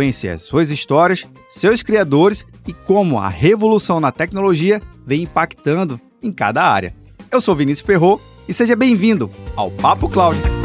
as suas histórias, seus criadores e como a revolução na tecnologia vem impactando em cada área. Eu sou Vinícius Ferro e seja bem-vindo ao Papo Cloud.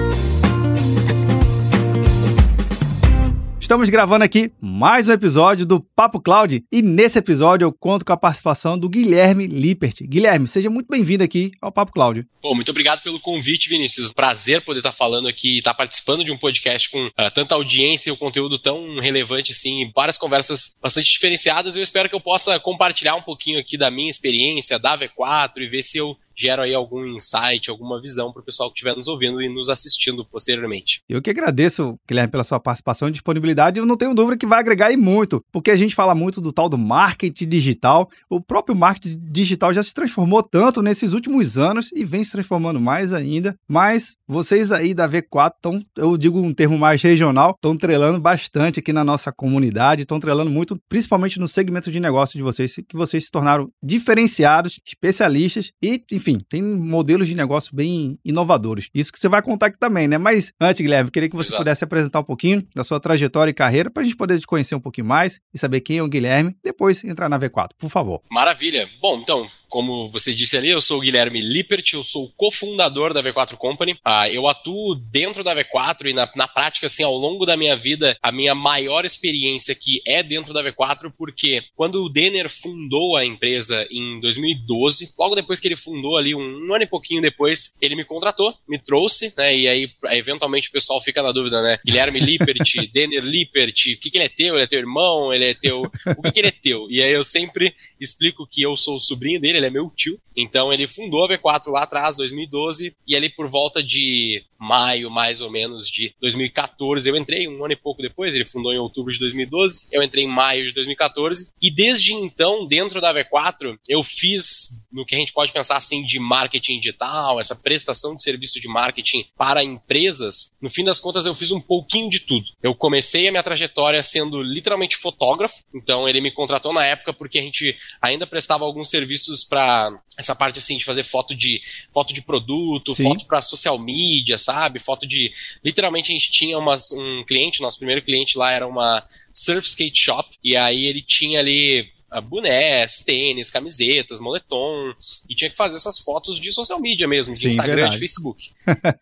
Estamos gravando aqui mais um episódio do Papo Cloud e nesse episódio eu conto com a participação do Guilherme Lippert. Guilherme, seja muito bem-vindo aqui ao Papo Cloud. Pô, muito obrigado pelo convite, Vinícius. Prazer poder estar falando aqui, estar participando de um podcast com uh, tanta audiência e um conteúdo tão relevante assim, várias conversas bastante diferenciadas. Eu espero que eu possa compartilhar um pouquinho aqui da minha experiência da V4 e ver se eu gera aí algum insight, alguma visão para o pessoal que estiver nos ouvindo e nos assistindo posteriormente. Eu que agradeço, Guilherme, pela sua participação e disponibilidade. Eu não tenho dúvida que vai agregar e muito, porque a gente fala muito do tal do marketing digital. O próprio marketing digital já se transformou tanto nesses últimos anos e vem se transformando mais ainda. Mas vocês aí da V4 estão, eu digo um termo mais regional, estão trelando bastante aqui na nossa comunidade, estão trelando muito, principalmente no segmento de negócio de vocês, que vocês se tornaram diferenciados, especialistas e, enfim, tem modelos de negócio bem inovadores. Isso que você vai contar aqui também, né? Mas antes, Guilherme, queria que você Exato. pudesse apresentar um pouquinho da sua trajetória e carreira para a gente poder te conhecer um pouquinho mais e saber quem é o Guilherme, depois entrar na V4, por favor. Maravilha. Bom, então, como você disse ali, eu sou o Guilherme Lippert, eu sou cofundador da V4 Company. Ah, eu atuo dentro da V4 e na, na prática, assim, ao longo da minha vida, a minha maior experiência aqui é dentro da V4, porque quando o Denner fundou a empresa em 2012, logo depois que ele fundou ali, um, um ano e pouquinho depois, ele me contratou, me trouxe, né? E aí, eventualmente, o pessoal fica na dúvida, né? Guilherme Lippert, Denner Lippert, o que, que ele é teu? Ele é teu irmão? Ele é teu. O que, que ele é teu? E aí eu sempre explico que eu sou o sobrinho dele, ele é meu tio. Então ele fundou a V4 lá atrás, 2012, e ali por volta de maio, mais ou menos, de 2014, eu entrei um ano e pouco depois, ele fundou em outubro de 2012, eu entrei em maio de 2014, e desde então, dentro da V4, eu fiz no que a gente pode pensar assim de marketing digital, essa prestação de serviço de marketing para empresas, no fim das contas eu fiz um pouquinho de tudo. Eu comecei a minha trajetória sendo literalmente fotógrafo, então ele me contratou na época porque a gente ainda prestava alguns serviços para essa parte assim de fazer foto de foto de produto, Sim. foto para social media, sabe? Foto de literalmente a gente tinha umas, um cliente, nosso primeiro cliente lá era uma surf skate shop e aí ele tinha ali bonés, tênis, camisetas, moletom e tinha que fazer essas fotos de social media mesmo, de Sim, Instagram, verdade. de Facebook.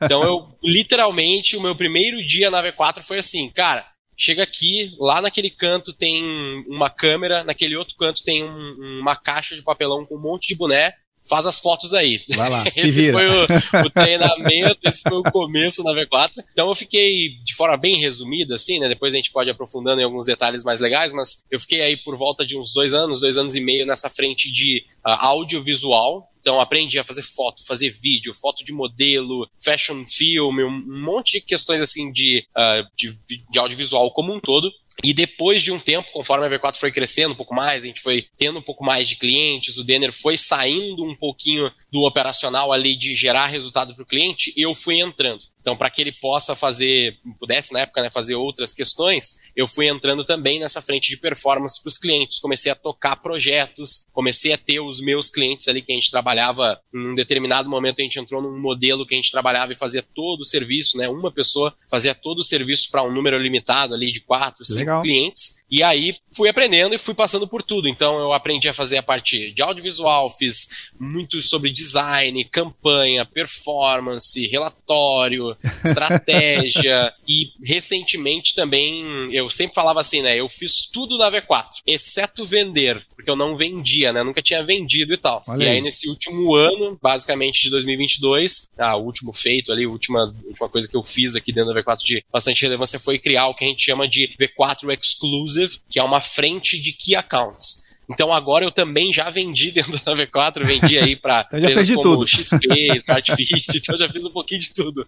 Então eu literalmente o meu primeiro dia na V4 foi assim, cara, chega aqui, lá naquele canto tem uma câmera, naquele outro canto tem um, uma caixa de papelão com um monte de boné, faz as fotos aí. Vai lá, esse foi o, o, treinamento, esse foi o começo na V4. Então eu fiquei de forma bem resumida, assim, né? Depois a gente pode ir aprofundando em alguns detalhes mais legais, mas eu fiquei aí por volta de uns dois anos, dois anos e meio nessa frente de uh, audiovisual. Então aprendi a fazer foto, fazer vídeo, foto de modelo, fashion film, um monte de questões assim de, uh, de, de audiovisual como um todo. E depois de um tempo, conforme a V4 foi crescendo um pouco mais, a gente foi tendo um pouco mais de clientes, o Denner foi saindo um pouquinho do operacional ali de gerar resultado para o cliente, eu fui entrando. Então, para que ele possa fazer, pudesse na época né, fazer outras questões, eu fui entrando também nessa frente de performance para os clientes. Comecei a tocar projetos, comecei a ter os meus clientes ali que a gente trabalhava. Em um determinado momento, a gente entrou num modelo que a gente trabalhava e fazia todo o serviço, né? Uma pessoa fazia todo o serviço para um número limitado ali de quatro, cinco Legal. clientes. E aí fui aprendendo e fui passando por tudo. Então eu aprendi a fazer a parte de audiovisual, fiz muito sobre design, campanha, performance, relatório, estratégia e recentemente também eu sempre falava assim, né? Eu fiz tudo na V4, exceto vender, porque eu não vendia, né? Nunca tinha vendido e tal. Olha e aí. aí nesse último ano, basicamente de 2022, ah, o último feito ali, a última, última coisa que eu fiz aqui dentro da V4 de bastante relevância foi criar o que a gente chama de V4 Exclusive Exclusive, que é uma frente de Key Accounts. Então agora eu também já vendi dentro da V4, vendi aí para então já fez de tudo. XP, SmartFit, então já fiz um pouquinho de tudo.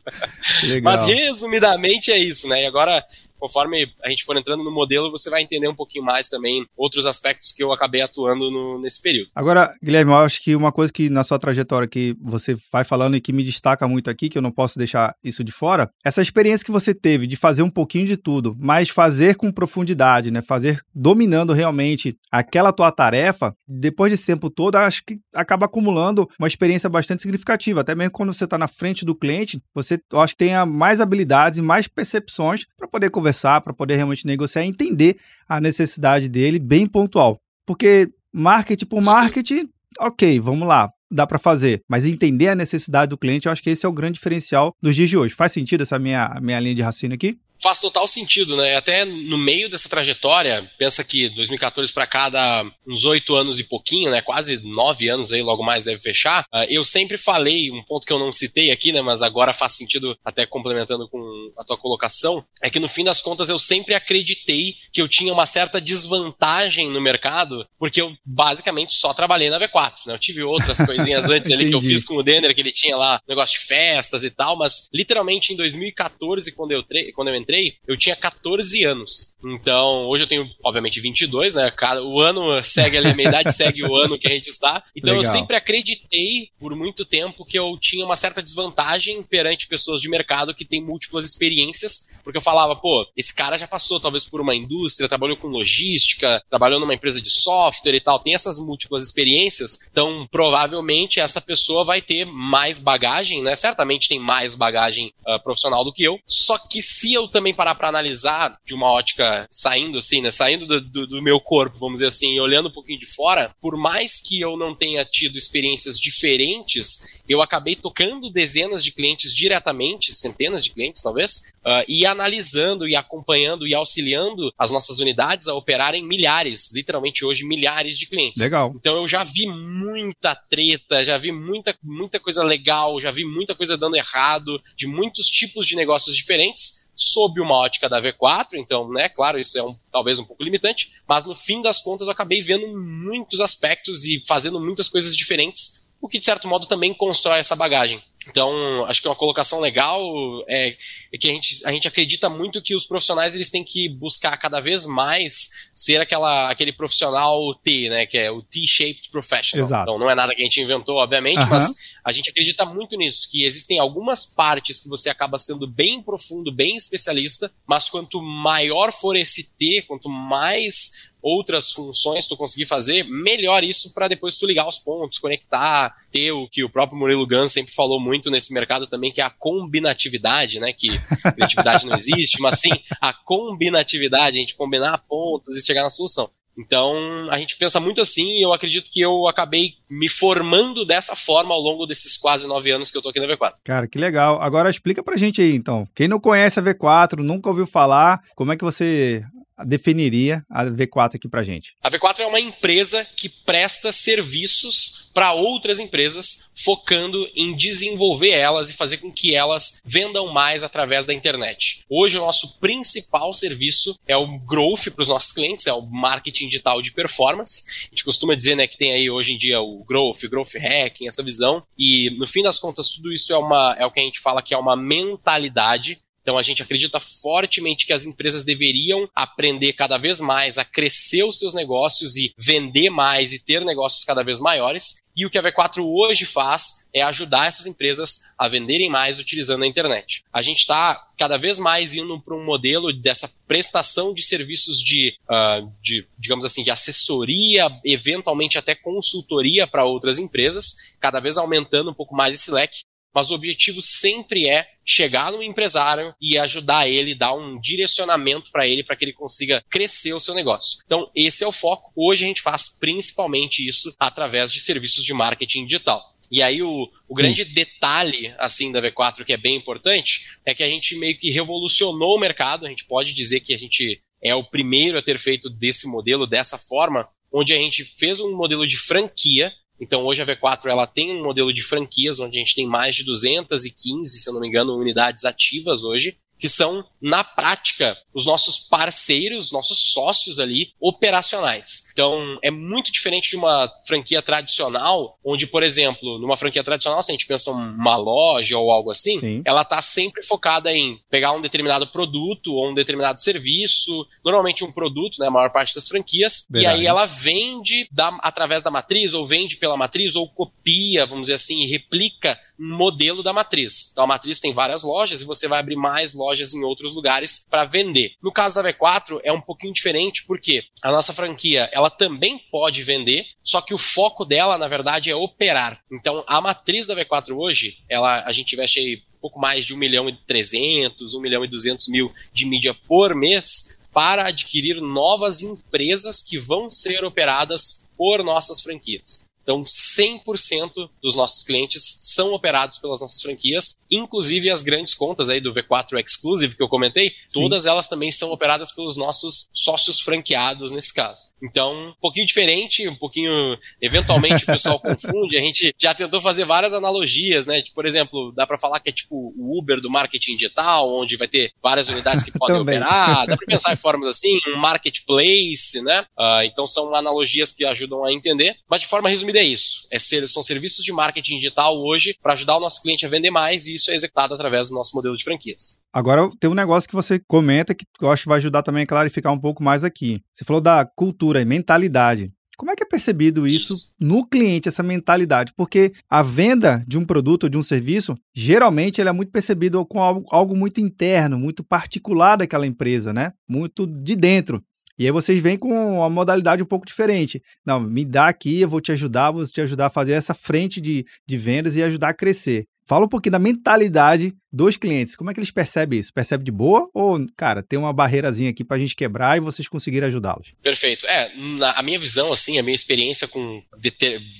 Legal. Mas resumidamente é isso, né? E agora conforme a gente for entrando no modelo, você vai entender um pouquinho mais também outros aspectos que eu acabei atuando no, nesse período. Agora, Guilherme, eu acho que uma coisa que na sua trajetória que você vai falando e que me destaca muito aqui, que eu não posso deixar isso de fora, essa experiência que você teve de fazer um pouquinho de tudo, mas fazer com profundidade, né? Fazer dominando realmente aquela tua tarefa, depois desse tempo todo, acho que acaba acumulando uma experiência bastante significativa. Até mesmo quando você está na frente do cliente, você eu acho que tenha mais habilidades e mais percepções para poder conversar, para poder realmente negociar e entender a necessidade dele bem pontual. Porque marketing por marketing, ok, vamos lá, dá para fazer, mas entender a necessidade do cliente, eu acho que esse é o grande diferencial dos dias de hoje. Faz sentido essa minha, minha linha de raciocínio aqui? Faz total sentido, né? Até no meio dessa trajetória, pensa que 2014 para cá dá uns oito anos e pouquinho, né? Quase nove anos aí, logo mais deve fechar. Uh, eu sempre falei, um ponto que eu não citei aqui, né? Mas agora faz sentido, até complementando com a tua colocação, é que no fim das contas eu sempre acreditei que eu tinha uma certa desvantagem no mercado, porque eu basicamente só trabalhei na V4, né? Eu tive outras coisinhas antes ali que eu fiz com o Denner, que ele tinha lá negócio de festas e tal, mas literalmente em 2014, quando eu, quando eu entrei, entrei, eu tinha 14 anos. Então, hoje eu tenho, obviamente, 22, né? Cada, o ano segue a minha idade segue o ano que a gente está. Então, Legal. eu sempre acreditei, por muito tempo, que eu tinha uma certa desvantagem perante pessoas de mercado que têm múltiplas experiências, porque eu falava, pô, esse cara já passou talvez por uma indústria, trabalhou com logística, trabalhou numa empresa de software e tal, tem essas múltiplas experiências, então provavelmente essa pessoa vai ter mais bagagem, né? Certamente tem mais bagagem uh, profissional do que eu. Só que se eu também também parar para analisar de uma ótica saindo assim, né? Saindo do, do, do, meu corpo, vamos dizer assim, e olhando um pouquinho de fora, por mais que eu não tenha tido experiências diferentes, eu acabei tocando dezenas de clientes diretamente, centenas de clientes talvez, uh, e analisando e acompanhando e auxiliando as nossas unidades a operarem milhares, literalmente hoje milhares de clientes. Legal. Então eu já vi muita treta, já vi muita, muita coisa legal, já vi muita coisa dando errado, de muitos tipos de negócios diferentes sob uma ótica da V4, então, né, claro, isso é um, talvez um pouco limitante, mas no fim das contas eu acabei vendo muitos aspectos e fazendo muitas coisas diferentes, o que de certo modo também constrói essa bagagem. Então, acho que uma colocação legal é, é, que a gente, a gente acredita muito que os profissionais eles têm que buscar cada vez mais ser aquela, aquele profissional T, né? Que é o T-shaped professional. Exato. Então, não é nada que a gente inventou, obviamente, mas a gente acredita muito nisso, que existem algumas partes que você acaba sendo bem profundo, bem especialista, mas quanto maior for esse T, quanto mais outras funções tu conseguir fazer, melhor isso para depois tu ligar os pontos, conectar, ter o que o próprio Murilo Gans sempre falou muito nesse mercado também, que é a combinatividade, né? Que criatividade não existe, mas sim a combinatividade, a gente combinar pontos e chegar na solução. Então, a gente pensa muito assim e eu acredito que eu acabei me formando dessa forma ao longo desses quase nove anos que eu tô aqui na V4. Cara, que legal. Agora explica pra gente aí, então. Quem não conhece a V4, nunca ouviu falar, como é que você definiria a V4 aqui para gente? A V4 é uma empresa que presta serviços para outras empresas, focando em desenvolver elas e fazer com que elas vendam mais através da internet. Hoje, o nosso principal serviço é o growth para os nossos clientes, é o marketing digital de performance. A gente costuma dizer né, que tem aí hoje em dia o growth, growth hacking, essa visão. E no fim das contas, tudo isso é, uma, é o que a gente fala que é uma mentalidade então a gente acredita fortemente que as empresas deveriam aprender cada vez mais a crescer os seus negócios e vender mais e ter negócios cada vez maiores. E o que a V4 hoje faz é ajudar essas empresas a venderem mais utilizando a internet. A gente está cada vez mais indo para um modelo dessa prestação de serviços de, uh, de, digamos assim, de assessoria, eventualmente até consultoria para outras empresas, cada vez aumentando um pouco mais esse leque mas o objetivo sempre é chegar no empresário e ajudar ele, dar um direcionamento para ele para que ele consiga crescer o seu negócio. Então, esse é o foco. Hoje a gente faz principalmente isso através de serviços de marketing digital. E aí o, o grande detalhe assim da V4 que é bem importante é que a gente meio que revolucionou o mercado. A gente pode dizer que a gente é o primeiro a ter feito desse modelo dessa forma, onde a gente fez um modelo de franquia então hoje a V4 ela tem um modelo de franquias onde a gente tem mais de 215, se não me engano, unidades ativas hoje, que são na prática, os nossos parceiros, nossos sócios ali operacionais. Então, é muito diferente de uma franquia tradicional, onde, por exemplo, numa franquia tradicional, se a gente pensa uma loja ou algo assim, Sim. ela está sempre focada em pegar um determinado produto ou um determinado serviço, normalmente um produto, né, a maior parte das franquias, Verdade. e aí ela vende da, através da matriz, ou vende pela matriz, ou copia, vamos dizer assim, e replica um modelo da matriz. Então, a matriz tem várias lojas e você vai abrir mais lojas em outros lugares para vender. No caso da V4, é um pouquinho diferente, porque a nossa franquia, ela também pode vender, só que o foco dela, na verdade, é operar. Então, a matriz da V4 hoje, ela, a gente investe aí pouco mais de 1 milhão e 300, 1 milhão e 200 mil de mídia por mês para adquirir novas empresas que vão ser operadas por nossas franquias. Então, 100% dos nossos clientes são operados pelas nossas franquias, inclusive as grandes contas aí do V4 Exclusive que eu comentei, Sim. todas elas também são operadas pelos nossos sócios franqueados nesse caso. Então, um pouquinho diferente, um pouquinho, eventualmente o pessoal confunde, a gente já tentou fazer várias analogias, né? Tipo, por exemplo, dá para falar que é tipo o Uber do marketing digital, onde vai ter várias unidades que podem operar, dá para pensar em formas assim, um marketplace, né? Uh, então são analogias que ajudam a entender, mas de forma resumida é isso. É ser, são serviços de marketing digital hoje para ajudar o nosso cliente a vender mais e isso é executado através do nosso modelo de franquias. Agora tem um negócio que você comenta que eu acho que vai ajudar também a clarificar um pouco mais aqui. Você falou da cultura e mentalidade. Como é que é percebido isso, isso, no cliente, essa mentalidade? Porque a venda de um produto ou de um serviço, geralmente, é muito percebido com algo, algo, muito interno, muito particular daquela empresa, né? Muito de dentro. E aí vocês vêm com uma modalidade um pouco diferente. Não, me dá aqui, eu vou te ajudar, vou te ajudar a fazer essa frente de, de vendas e ajudar a crescer. Fala um pouquinho da mentalidade dos clientes. Como é que eles percebem isso? Percebe de boa ou, cara, tem uma barreirazinha aqui para a gente quebrar e vocês conseguirem ajudá-los? Perfeito. É, na, a minha visão, assim, a minha experiência com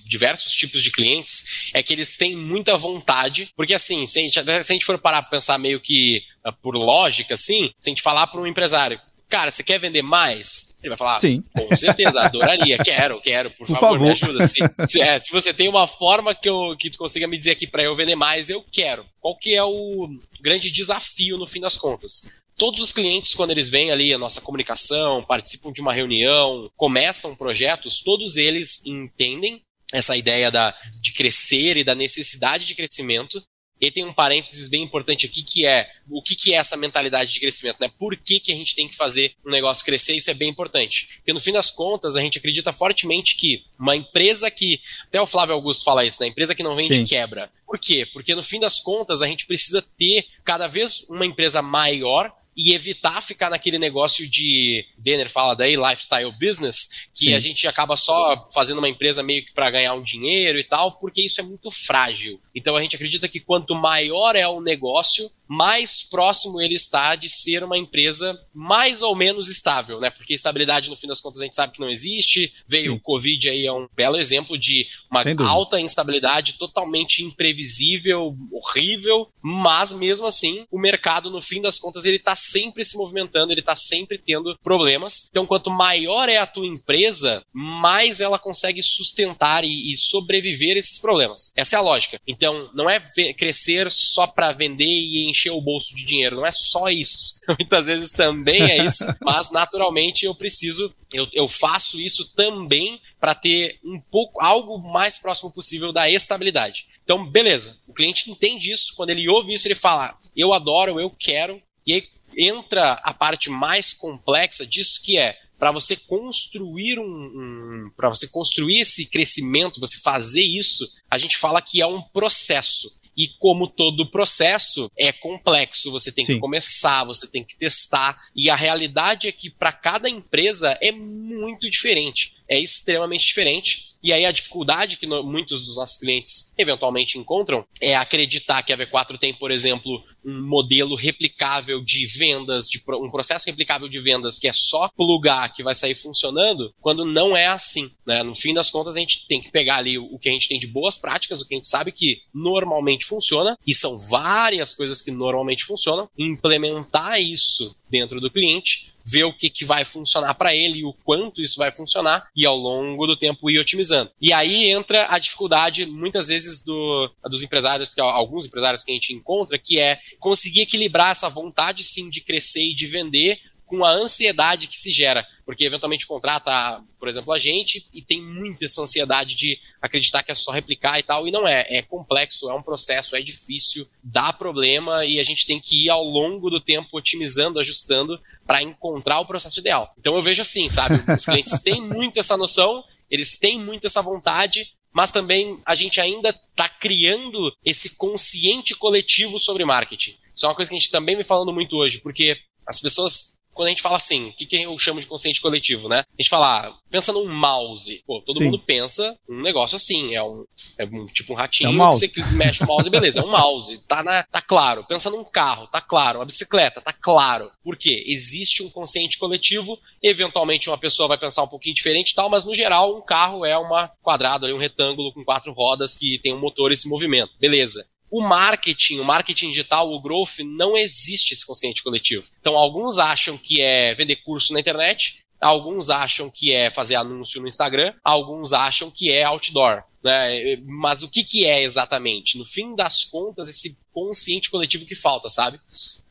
diversos tipos de clientes é que eles têm muita vontade, porque assim, se a gente, se a gente for parar para pensar meio que uh, por lógica, assim, se a gente falar para um empresário, cara, você quer vender mais? Ele vai falar, Sim. com certeza, adoraria, quero, quero, por, por favor, favor, me ajuda. Se, se, é, se, você tem uma forma que, eu, que tu consiga me dizer aqui para eu vender mais, eu quero. Qual que é o grande desafio no fim das contas? Todos os clientes, quando eles vêm ali a nossa comunicação, participam de uma reunião, começam projetos, todos eles entendem essa ideia da, de crescer e da necessidade de crescimento, e tem um parênteses bem importante aqui que é o que, que é essa mentalidade de crescimento, né? Por que, que a gente tem que fazer um negócio crescer? Isso é bem importante. Porque no fim das contas, a gente acredita fortemente que uma empresa que. Até o Flávio Augusto fala isso, né? Empresa que não vende Sim. quebra. Por quê? Porque no fim das contas, a gente precisa ter cada vez uma empresa maior e evitar ficar naquele negócio de Denner fala daí lifestyle business que Sim. a gente acaba só fazendo uma empresa meio que para ganhar um dinheiro e tal porque isso é muito frágil então a gente acredita que quanto maior é o negócio mais próximo ele está de ser uma empresa mais ou menos estável, né? Porque estabilidade, no fim das contas, a gente sabe que não existe. Veio Sim. o Covid aí, é um belo exemplo de uma alta instabilidade totalmente imprevisível, horrível, mas mesmo assim, o mercado, no fim das contas, ele está sempre se movimentando, ele está sempre tendo problemas. Então, quanto maior é a tua empresa, mais ela consegue sustentar e, e sobreviver esses problemas. Essa é a lógica. Então, não é crescer só para vender e encher encher o bolso de dinheiro. Não é só isso. Muitas vezes também é isso, mas naturalmente eu preciso, eu, eu faço isso também para ter um pouco, algo mais próximo possível da estabilidade. Então, beleza. O cliente entende isso. Quando ele ouve isso, ele fala: eu adoro, eu quero. E aí entra a parte mais complexa disso que é para você construir um, um para você construir esse crescimento, você fazer isso, a gente fala que é um processo. E como todo processo é complexo, você tem Sim. que começar, você tem que testar. E a realidade é que para cada empresa é muito diferente. É extremamente diferente. E aí a dificuldade que no, muitos dos nossos clientes eventualmente encontram é acreditar que a V4 tem, por exemplo, um modelo replicável de vendas, de um processo replicável de vendas que é só plugar que vai sair funcionando, quando não é assim. Né? No fim das contas, a gente tem que pegar ali o que a gente tem de boas práticas, o que a gente sabe que normalmente funciona, e são várias coisas que normalmente funcionam, implementar isso dentro do cliente ver o que, que vai funcionar para ele e o quanto isso vai funcionar e ao longo do tempo ir otimizando. E aí entra a dificuldade, muitas vezes, do, dos empresários, que alguns empresários que a gente encontra, que é conseguir equilibrar essa vontade sim de crescer e de vender com a ansiedade que se gera, porque eventualmente contrata, por exemplo, a gente e tem muita essa ansiedade de acreditar que é só replicar e tal, e não é, é complexo, é um processo, é difícil, dá problema e a gente tem que ir ao longo do tempo otimizando, ajustando para encontrar o processo ideal. Então eu vejo assim, sabe, os clientes têm muito essa noção, eles têm muito essa vontade, mas também a gente ainda está criando esse consciente coletivo sobre marketing. Isso é uma coisa que a gente também vem falando muito hoje, porque as pessoas quando a gente fala assim, o que, que eu chamo de consciente coletivo, né? A gente fala, ah, pensa num mouse. Pô, todo Sim. mundo pensa um negócio assim, é um, é um tipo um ratinho, é um mouse. você mexe o mouse, beleza, é um mouse, tá, na, tá claro. Pensa num carro, tá claro. Uma bicicleta, tá claro. Por quê? Existe um consciente coletivo, eventualmente uma pessoa vai pensar um pouquinho diferente e tal, mas no geral um carro é uma quadrado ali, um retângulo com quatro rodas que tem um motor e esse movimento. Beleza. O marketing, o marketing digital, o growth, não existe esse consciente coletivo. Então, alguns acham que é vender curso na internet, alguns acham que é fazer anúncio no Instagram, alguns acham que é outdoor. Né? Mas o que, que é exatamente? No fim das contas, esse consciente coletivo que falta, sabe?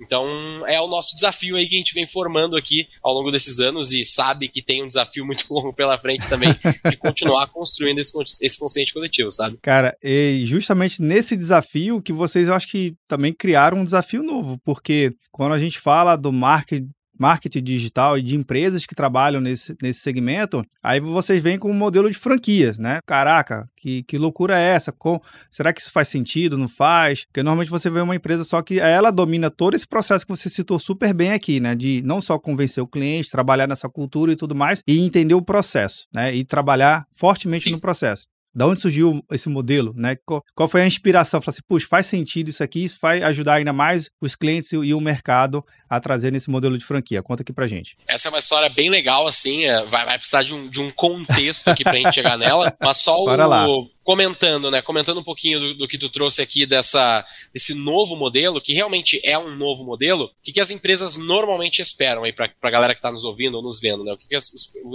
Então é o nosso desafio aí que a gente vem formando aqui ao longo desses anos e sabe que tem um desafio muito longo pela frente também de continuar construindo esse, esse consciente coletivo, sabe? Cara, e justamente nesse desafio que vocês eu acho que também criaram um desafio novo, porque quando a gente fala do marketing marketing digital e de empresas que trabalham nesse, nesse segmento, aí vocês vêm com um modelo de franquias, né? Caraca, que, que loucura é essa? Com, será que isso faz sentido? Não faz? Porque normalmente você vê uma empresa só que ela domina todo esse processo que você citou super bem aqui, né? De não só convencer o cliente, trabalhar nessa cultura e tudo mais, e entender o processo, né? E trabalhar fortemente Sim. no processo. Da onde surgiu esse modelo, né? Qual, foi a inspiração? Falei assim, puxa, faz sentido isso aqui, isso vai ajudar ainda mais os clientes e o mercado a trazer nesse modelo de franquia. Conta aqui pra gente. Essa é uma história bem legal, assim, é, vai, vai precisar de um, de um contexto aqui pra gente chegar nela, mas só o, lá comentando, né? Comentando um pouquinho do, do, que tu trouxe aqui dessa, desse novo modelo, que realmente é um novo modelo, o que, que as empresas normalmente esperam aí para a galera que está nos ouvindo ou nos vendo, né? O que, que as,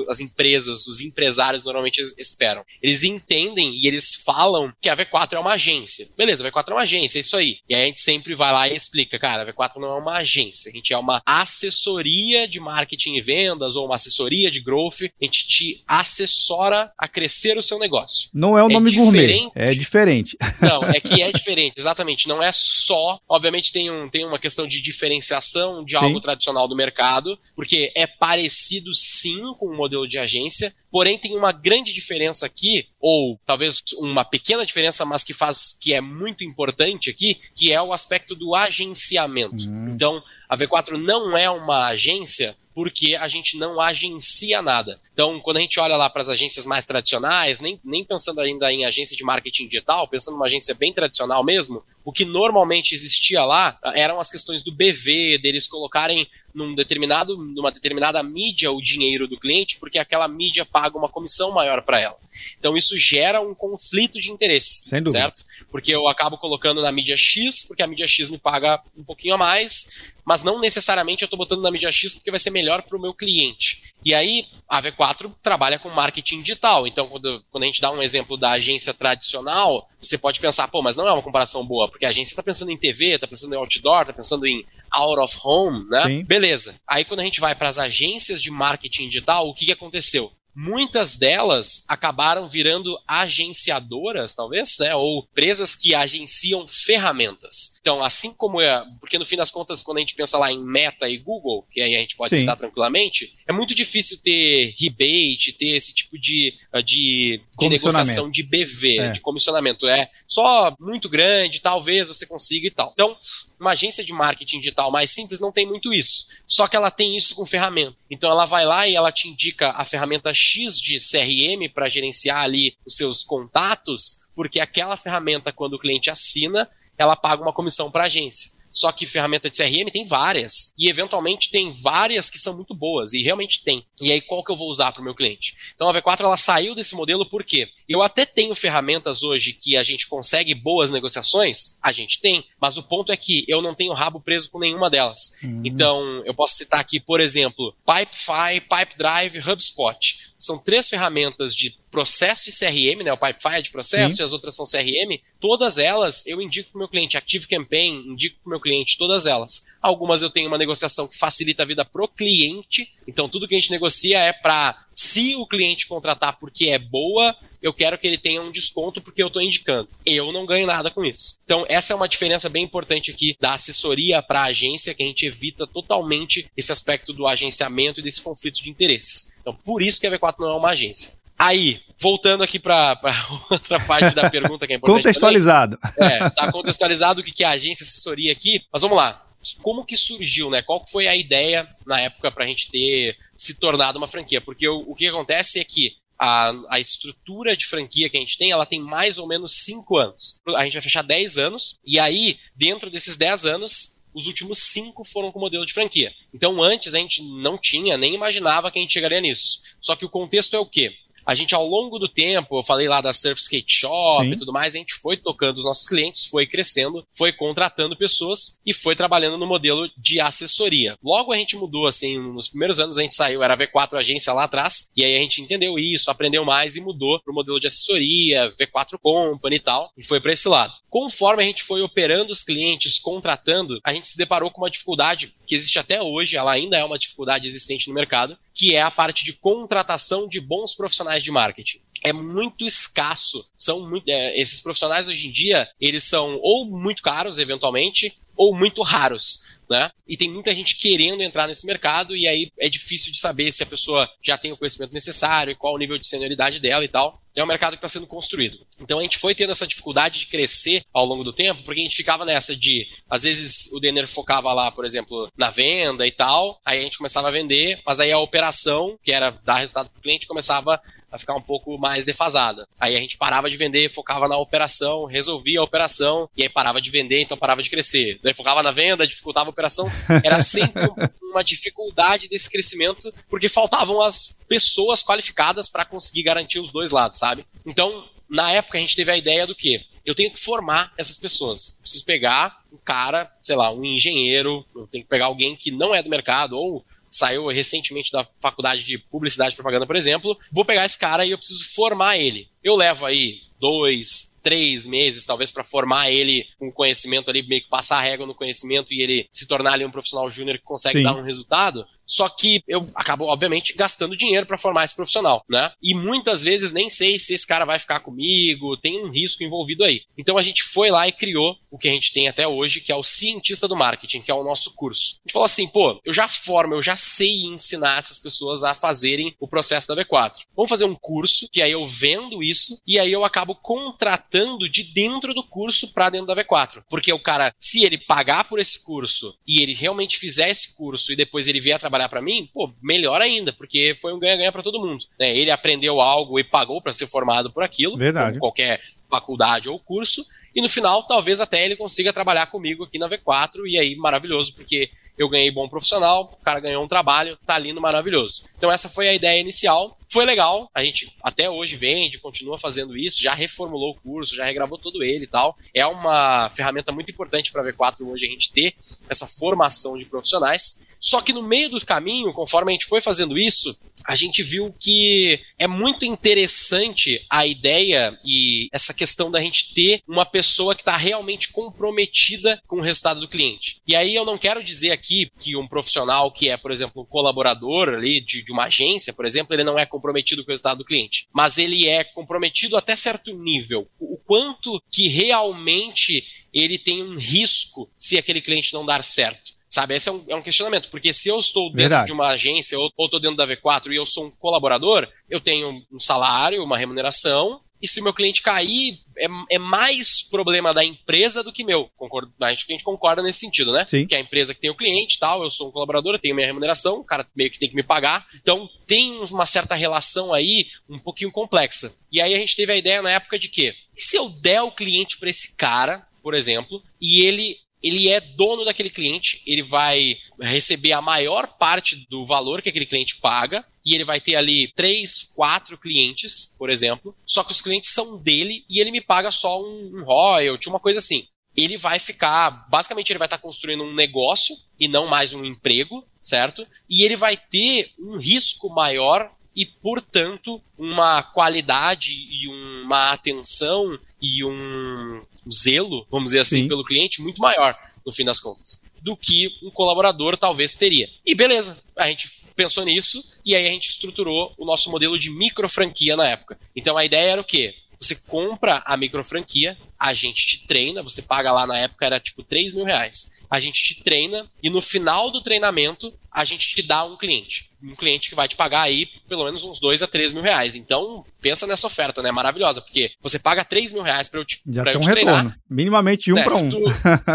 as, empresas, os empresários normalmente esperam? Eles entendem e eles falam que a V4 é uma agência. Beleza, a V4 é uma agência, é isso aí. E aí a gente sempre vai lá e explica, cara, a V4 não é uma agência, a gente é uma assessoria de marketing e vendas ou uma assessoria de growth, a gente te assessora a crescer o seu negócio. Não é o nome gourmet. É diferente. Não, é que é diferente, exatamente. Não é só. Obviamente tem, um, tem uma questão de diferenciação de sim. algo tradicional do mercado, porque é parecido sim com o modelo de agência, porém tem uma grande diferença aqui, ou talvez uma pequena diferença, mas que faz que é muito importante aqui, que é o aspecto do agenciamento. Hum. Então, a V4 não é uma agência porque a gente não agencia nada. Então, quando a gente olha lá para as agências mais tradicionais, nem, nem pensando ainda em agência de marketing digital, pensando numa agência bem tradicional mesmo, o que normalmente existia lá eram as questões do BV, deles colocarem num determinado, numa determinada mídia o dinheiro do cliente, porque aquela mídia paga uma comissão maior para ela. Então isso gera um conflito de interesse, Sem dúvida. certo? Porque eu acabo colocando na mídia X, porque a mídia X me paga um pouquinho a mais, mas não necessariamente eu estou botando na mídia X porque vai ser melhor para o meu cliente. E aí a V4 trabalha com marketing digital. Então, quando, quando a gente dá um exemplo da agência tradicional, você pode pensar, pô, mas não é uma comparação boa, porque a agência está pensando em TV, está pensando em outdoor, está pensando em out of home, né? Sim. Beleza. Aí quando a gente vai para as agências de marketing digital, o que, que aconteceu? muitas delas acabaram virando agenciadoras, talvez, né? Ou empresas que agenciam ferramentas. Então, assim como é. Porque no fim das contas, quando a gente pensa lá em Meta e Google, que aí a gente pode Sim. citar tranquilamente, é muito difícil ter rebate, ter esse tipo de, de, de negociação de BV, é. de comissionamento. É só muito grande, talvez você consiga e tal. Então, uma agência de marketing digital mais simples não tem muito isso. Só que ela tem isso com ferramenta. Então ela vai lá e ela te indica a ferramenta X de CRM para gerenciar ali os seus contatos, porque aquela ferramenta, quando o cliente assina, ela paga uma comissão para a agência. Só que ferramenta de CRM tem várias. E eventualmente tem várias que são muito boas. E realmente tem. E aí qual que eu vou usar para o meu cliente? Então a V4 ela saiu desse modelo porque eu até tenho ferramentas hoje que a gente consegue boas negociações. A gente tem. Mas o ponto é que eu não tenho rabo preso com nenhuma delas. Uhum. Então, eu posso citar aqui, por exemplo, Pipefy, Pipedrive, HubSpot. São três ferramentas de processo de CRM, né? O Pipefy é de processo Sim. e as outras são CRM. Todas elas eu indico para o meu cliente. Active Campaign, indico para o meu cliente, todas elas. Algumas eu tenho uma negociação que facilita a vida pro cliente. Então, tudo que a gente negocia é para, se o cliente contratar porque é boa, eu quero que ele tenha um desconto porque eu estou indicando. Eu não ganho nada com isso. Então, essa é uma diferença bem importante aqui da assessoria para a agência, que a gente evita totalmente esse aspecto do agenciamento e desse conflito de interesses. Então, por isso que a V4 não é uma agência. Aí, voltando aqui para outra parte da pergunta que é importante. contextualizado. Também, é, tá contextualizado o que é agência assessoria aqui. Mas vamos lá. Como que surgiu, né? Qual foi a ideia na época para a gente ter se tornado uma franquia? Porque o, o que acontece é que a, a, estrutura de franquia que a gente tem, ela tem mais ou menos 5 anos. A gente vai fechar 10 anos, e aí, dentro desses 10 anos, os últimos 5 foram com modelo de franquia. Então, antes a gente não tinha, nem imaginava que a gente chegaria nisso. Só que o contexto é o quê? A gente ao longo do tempo, eu falei lá da Surf Skate Shop Sim. e tudo mais, a gente foi tocando os nossos clientes, foi crescendo, foi contratando pessoas e foi trabalhando no modelo de assessoria. Logo a gente mudou, assim, nos primeiros anos a gente saiu, era V4 agência lá atrás, e aí a gente entendeu isso, aprendeu mais e mudou pro modelo de assessoria, V4 Company e tal, e foi para esse lado. Conforme a gente foi operando os clientes, contratando, a gente se deparou com uma dificuldade que existe até hoje, ela ainda é uma dificuldade existente no mercado, que é a parte de contratação de bons profissionais de marketing é muito escasso. São muito, é, esses profissionais hoje em dia, eles são ou muito caros, eventualmente, ou muito raros. Né? E tem muita gente querendo entrar nesse mercado, e aí é difícil de saber se a pessoa já tem o conhecimento necessário e qual o nível de senioridade dela e tal é um mercado que está sendo construído. Então a gente foi tendo essa dificuldade de crescer ao longo do tempo, porque a gente ficava nessa de, às vezes o Denner focava lá, por exemplo, na venda e tal, aí a gente começava a vender, mas aí a operação, que era dar resultado para o cliente, começava a ficar um pouco mais defasada. Aí a gente parava de vender, focava na operação, resolvia a operação, e aí parava de vender, então parava de crescer. Daí focava na venda, dificultava a operação. Era sempre uma dificuldade desse crescimento, porque faltavam as pessoas qualificadas para conseguir garantir os dois lados, sabe? Então, na época a gente teve a ideia do quê? Eu tenho que formar essas pessoas. Preciso pegar um cara, sei lá, um engenheiro, eu tenho que pegar alguém que não é do mercado, ou saiu recentemente da faculdade de publicidade e propaganda, por exemplo. Vou pegar esse cara e eu preciso formar ele. Eu levo aí dois, três meses, talvez, para formar ele com conhecimento ali, meio que passar a régua no conhecimento e ele se tornar ali um profissional júnior que consegue Sim. dar um resultado. Só que eu acabo, obviamente, gastando dinheiro para formar esse profissional, né? E muitas vezes nem sei se esse cara vai ficar comigo, tem um risco envolvido aí. Então a gente foi lá e criou o que a gente tem até hoje, que é o Cientista do Marketing, que é o nosso curso. A gente falou assim, pô, eu já formo, eu já sei ensinar essas pessoas a fazerem o processo da V4. Vamos fazer um curso, que aí eu vendo isso, e aí eu acabo contratando de dentro do curso para dentro da V4. Porque o cara, se ele pagar por esse curso e ele realmente fizer esse curso e depois ele vier trabalhar trabalhar para mim, pô, melhor ainda, porque foi um ganha-ganha para todo mundo. Né? Ele aprendeu algo e pagou para ser formado por aquilo, Verdade. qualquer faculdade ou curso, e no final talvez até ele consiga trabalhar comigo aqui na V4, e aí maravilhoso, porque eu ganhei bom profissional, o cara ganhou um trabalho, tá lindo, maravilhoso. Então essa foi a ideia inicial. Foi legal, a gente até hoje vende, continua fazendo isso, já reformulou o curso, já regravou todo ele e tal. É uma ferramenta muito importante para a V4 hoje a gente ter essa formação de profissionais. Só que no meio do caminho, conforme a gente foi fazendo isso, a gente viu que é muito interessante a ideia e essa questão da gente ter uma pessoa que está realmente comprometida com o resultado do cliente. E aí eu não quero dizer aqui que um profissional que é, por exemplo, um colaborador ali de, de uma agência, por exemplo, ele não é comprometido com o resultado do cliente, mas ele é comprometido até certo nível. O quanto que realmente ele tem um risco se aquele cliente não dar certo. Sabe, esse é um, é um, questionamento, porque se eu estou dentro Verdade. de uma agência ou, estou dentro da V4 e eu sou um colaborador, eu tenho um salário, uma remuneração, e se o meu cliente cair, é, é mais problema da empresa do que meu. Concordo, a, gente, a gente concorda nesse sentido, né? Sim. Que é a empresa que tem o cliente tal, eu sou um colaborador, eu tenho minha remuneração, o cara meio que tem que me pagar. Então tem uma certa relação aí um pouquinho complexa. E aí a gente teve a ideia na época de que, e se eu der o cliente para esse cara, por exemplo, e ele ele é dono daquele cliente, ele vai receber a maior parte do valor que aquele cliente paga, e ele vai ter ali três, quatro clientes, por exemplo, só que os clientes são dele e ele me paga só um, um royalty, uma coisa assim. ele vai ficar, basicamente ele vai estar tá construindo um negócio e não mais um emprego, certo? E ele vai ter um risco maior e, portanto, uma qualidade e uma atenção e um zelo, vamos dizer assim, Sim. pelo cliente muito maior, no fim das contas, do que um colaborador talvez teria. E beleza, a gente pensou nisso e aí a gente estruturou o nosso modelo de micro franquia na época. Então a ideia era o quê? Você compra a micro franquia, a gente te treina, você paga lá na época era tipo 3 mil reais. A gente te treina e no final do treinamento a gente te dá um cliente um cliente que vai te pagar aí pelo menos uns 2 a 3 mil reais. Então, pensa nessa oferta, né? Maravilhosa, porque você paga 3 mil reais pra eu te, Já pra tem eu um te retorno. Treinar. Minimamente um né? para um. Tu,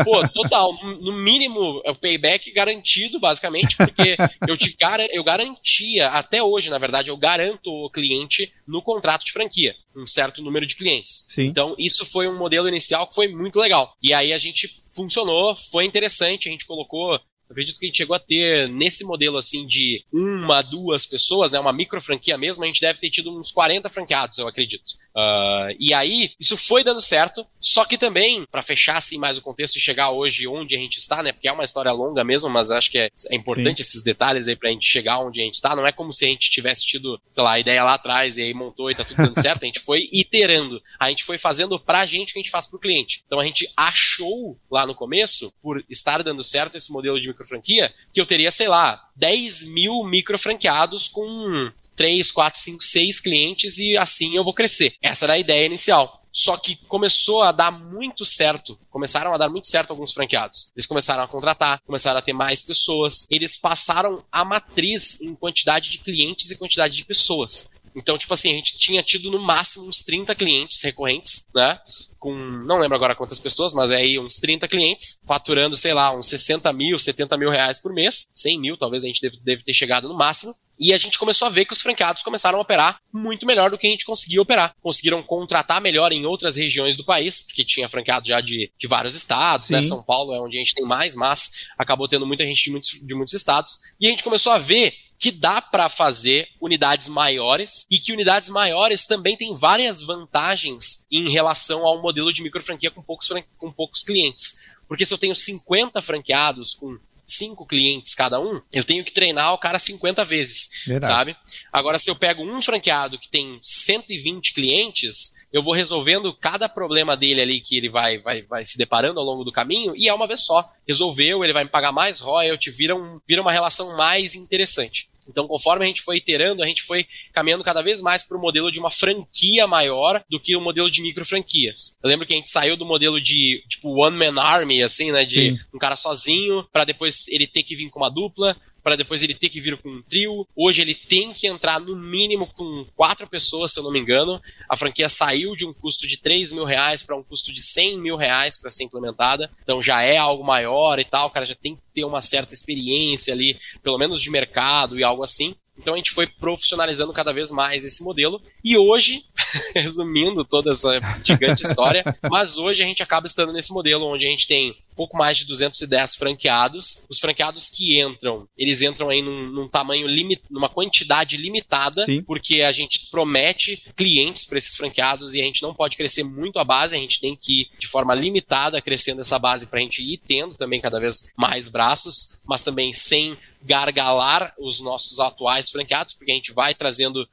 pô, total. No mínimo, é o payback garantido, basicamente, porque eu te eu garantia, até hoje, na verdade, eu garanto o cliente no contrato de franquia, um certo número de clientes. Sim. Então, isso foi um modelo inicial que foi muito legal. E aí a gente funcionou, foi interessante, a gente colocou eu acredito que a gente chegou a ter, nesse modelo assim de uma, duas pessoas, né, uma micro franquia mesmo, a gente deve ter tido uns 40 franqueados, eu acredito. Uh, e aí, isso foi dando certo, só que também, para fechar assim mais o contexto e chegar hoje onde a gente está, né, porque é uma história longa mesmo, mas acho que é, é importante Sim. esses detalhes aí pra gente chegar onde a gente está, não é como se a gente tivesse tido, sei lá, a ideia lá atrás e aí montou e tá tudo dando certo, a gente foi iterando, a gente foi fazendo pra gente o que a gente faz pro cliente. Então a gente achou lá no começo, por estar dando certo esse modelo de micro franquia, que eu teria, sei lá, 10 mil micro franqueados com 3, 4, 5, 6 clientes e assim eu vou crescer. Essa era a ideia inicial. Só que começou a dar muito certo. Começaram a dar muito certo alguns franqueados. Eles começaram a contratar, começaram a ter mais pessoas. Eles passaram a matriz em quantidade de clientes e quantidade de pessoas. Então, tipo assim, a gente tinha tido no máximo uns 30 clientes recorrentes, né? Com, não lembro agora quantas pessoas, mas é aí uns 30 clientes, faturando, sei lá, uns 60 mil, 70 mil reais por mês, 100 mil, talvez a gente deve, deve ter chegado no máximo. E a gente começou a ver que os franqueados começaram a operar muito melhor do que a gente conseguia operar. Conseguiram contratar melhor em outras regiões do país, porque tinha franqueado já de, de vários estados, né? Sim. né? São Paulo é onde a gente tem mais, mas acabou tendo muita gente de muitos, de muitos estados. E a gente começou a ver que dá para fazer unidades maiores e que unidades maiores também têm várias vantagens em relação ao modelo de micro franquia com poucos, com poucos clientes. Porque se eu tenho 50 franqueados com cinco clientes cada um, eu tenho que treinar o cara 50 vezes, Verdade. sabe? Agora, se eu pego um franqueado que tem 120 clientes, eu vou resolvendo cada problema dele ali que ele vai, vai, vai se deparando ao longo do caminho e é uma vez só. Resolveu, ele vai me pagar mais royalty, vira, um, vira uma relação mais interessante. Então, conforme a gente foi iterando, a gente foi caminhando cada vez mais para o modelo de uma franquia maior do que o modelo de micro franquias. Eu lembro que a gente saiu do modelo de tipo one man army, assim, né, de Sim. um cara sozinho, para depois ele ter que vir com uma dupla, para depois ele ter que vir com um trio. Hoje ele tem que entrar no mínimo com quatro pessoas, se eu não me engano. A franquia saiu de um custo de 3 mil reais para um custo de 100 mil reais para ser implementada. Então já é algo maior e tal. O cara já tem que ter uma certa experiência ali, pelo menos de mercado e algo assim. Então a gente foi profissionalizando cada vez mais esse modelo. E hoje, resumindo toda essa gigante história, mas hoje a gente acaba estando nesse modelo onde a gente tem pouco mais de 210 franqueados. Os franqueados que entram, eles entram aí num, num tamanho limit, numa quantidade limitada, Sim. porque a gente promete clientes para esses franqueados e a gente não pode crescer muito a base, a gente tem que ir de forma limitada crescendo essa base para a gente ir tendo também cada vez mais braços, mas também sem gargalar os nossos atuais franqueados, porque a gente vai trazendo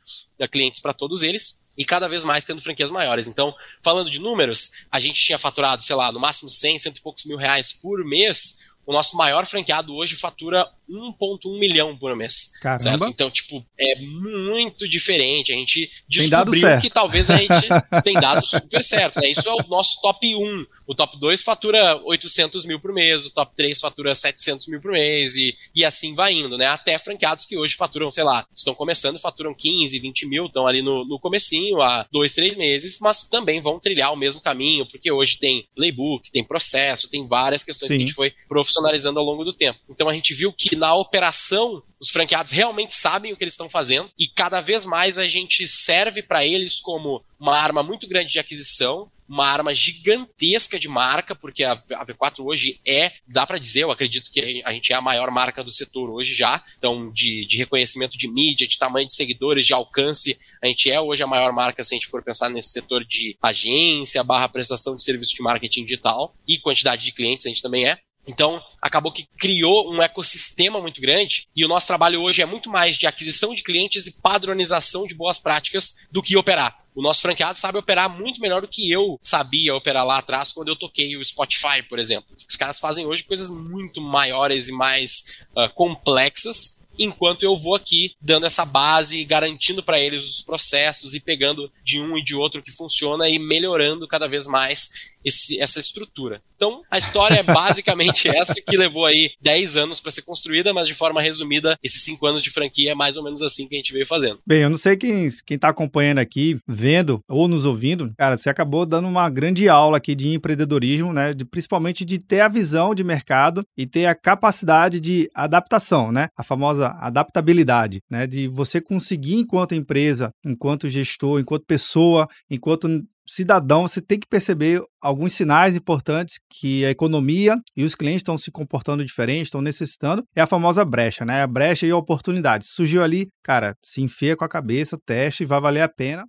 clientes para todos eles e cada vez mais tendo franquias maiores. Então, falando de números, a gente tinha faturado, sei lá, no máximo 100, cento e poucos mil reais por mês. O nosso maior franqueado hoje fatura 1,1 milhão por mês. Caramba. Certo? Então, tipo, é muito diferente. A gente descobriu que talvez a gente tem dado super certo. Né? Isso é o nosso top 1. O top 2 fatura 800 mil por mês, o top 3 fatura 700 mil por mês e, e assim vai indo, né? Até franqueados que hoje faturam, sei lá, estão começando, faturam 15, 20 mil, estão ali no, no comecinho, há dois, três meses, mas também vão trilhar o mesmo caminho, porque hoje tem playbook, tem processo, tem várias questões Sim. que a gente foi profissionalizando ao longo do tempo. Então a gente viu que na operação os franqueados realmente sabem o que eles estão fazendo e cada vez mais a gente serve para eles como uma arma muito grande de aquisição, uma arma gigantesca de marca, porque a, a V4 hoje é, dá para dizer, eu acredito que a gente é a maior marca do setor hoje já, então de, de reconhecimento de mídia, de tamanho de seguidores, de alcance, a gente é hoje a maior marca se a gente for pensar nesse setor de agência barra prestação de serviço de marketing digital e quantidade de clientes a gente também é. Então, acabou que criou um ecossistema muito grande e o nosso trabalho hoje é muito mais de aquisição de clientes e padronização de boas práticas do que operar. O nosso franqueado sabe operar muito melhor do que eu sabia operar lá atrás quando eu toquei o Spotify, por exemplo. Os caras fazem hoje coisas muito maiores e mais uh, complexas enquanto eu vou aqui dando essa base, garantindo para eles os processos e pegando de um e de outro que funciona e melhorando cada vez mais esse, essa estrutura. Então, a história é basicamente essa que levou aí 10 anos para ser construída, mas de forma resumida, esses 5 anos de franquia é mais ou menos assim que a gente veio fazendo. Bem, eu não sei quem, quem tá acompanhando aqui, vendo ou nos ouvindo, cara, você acabou dando uma grande aula aqui de empreendedorismo, né? De, principalmente de ter a visão de mercado e ter a capacidade de adaptação, né? A famosa adaptabilidade, né? De você conseguir, enquanto empresa, enquanto gestor, enquanto pessoa, enquanto cidadão, você tem que perceber alguns sinais importantes que a economia e os clientes estão se comportando diferente, estão necessitando. É a famosa brecha, né? A brecha e a oportunidade. Surgiu ali, cara, se enfia com a cabeça, teste, vai valer a pena.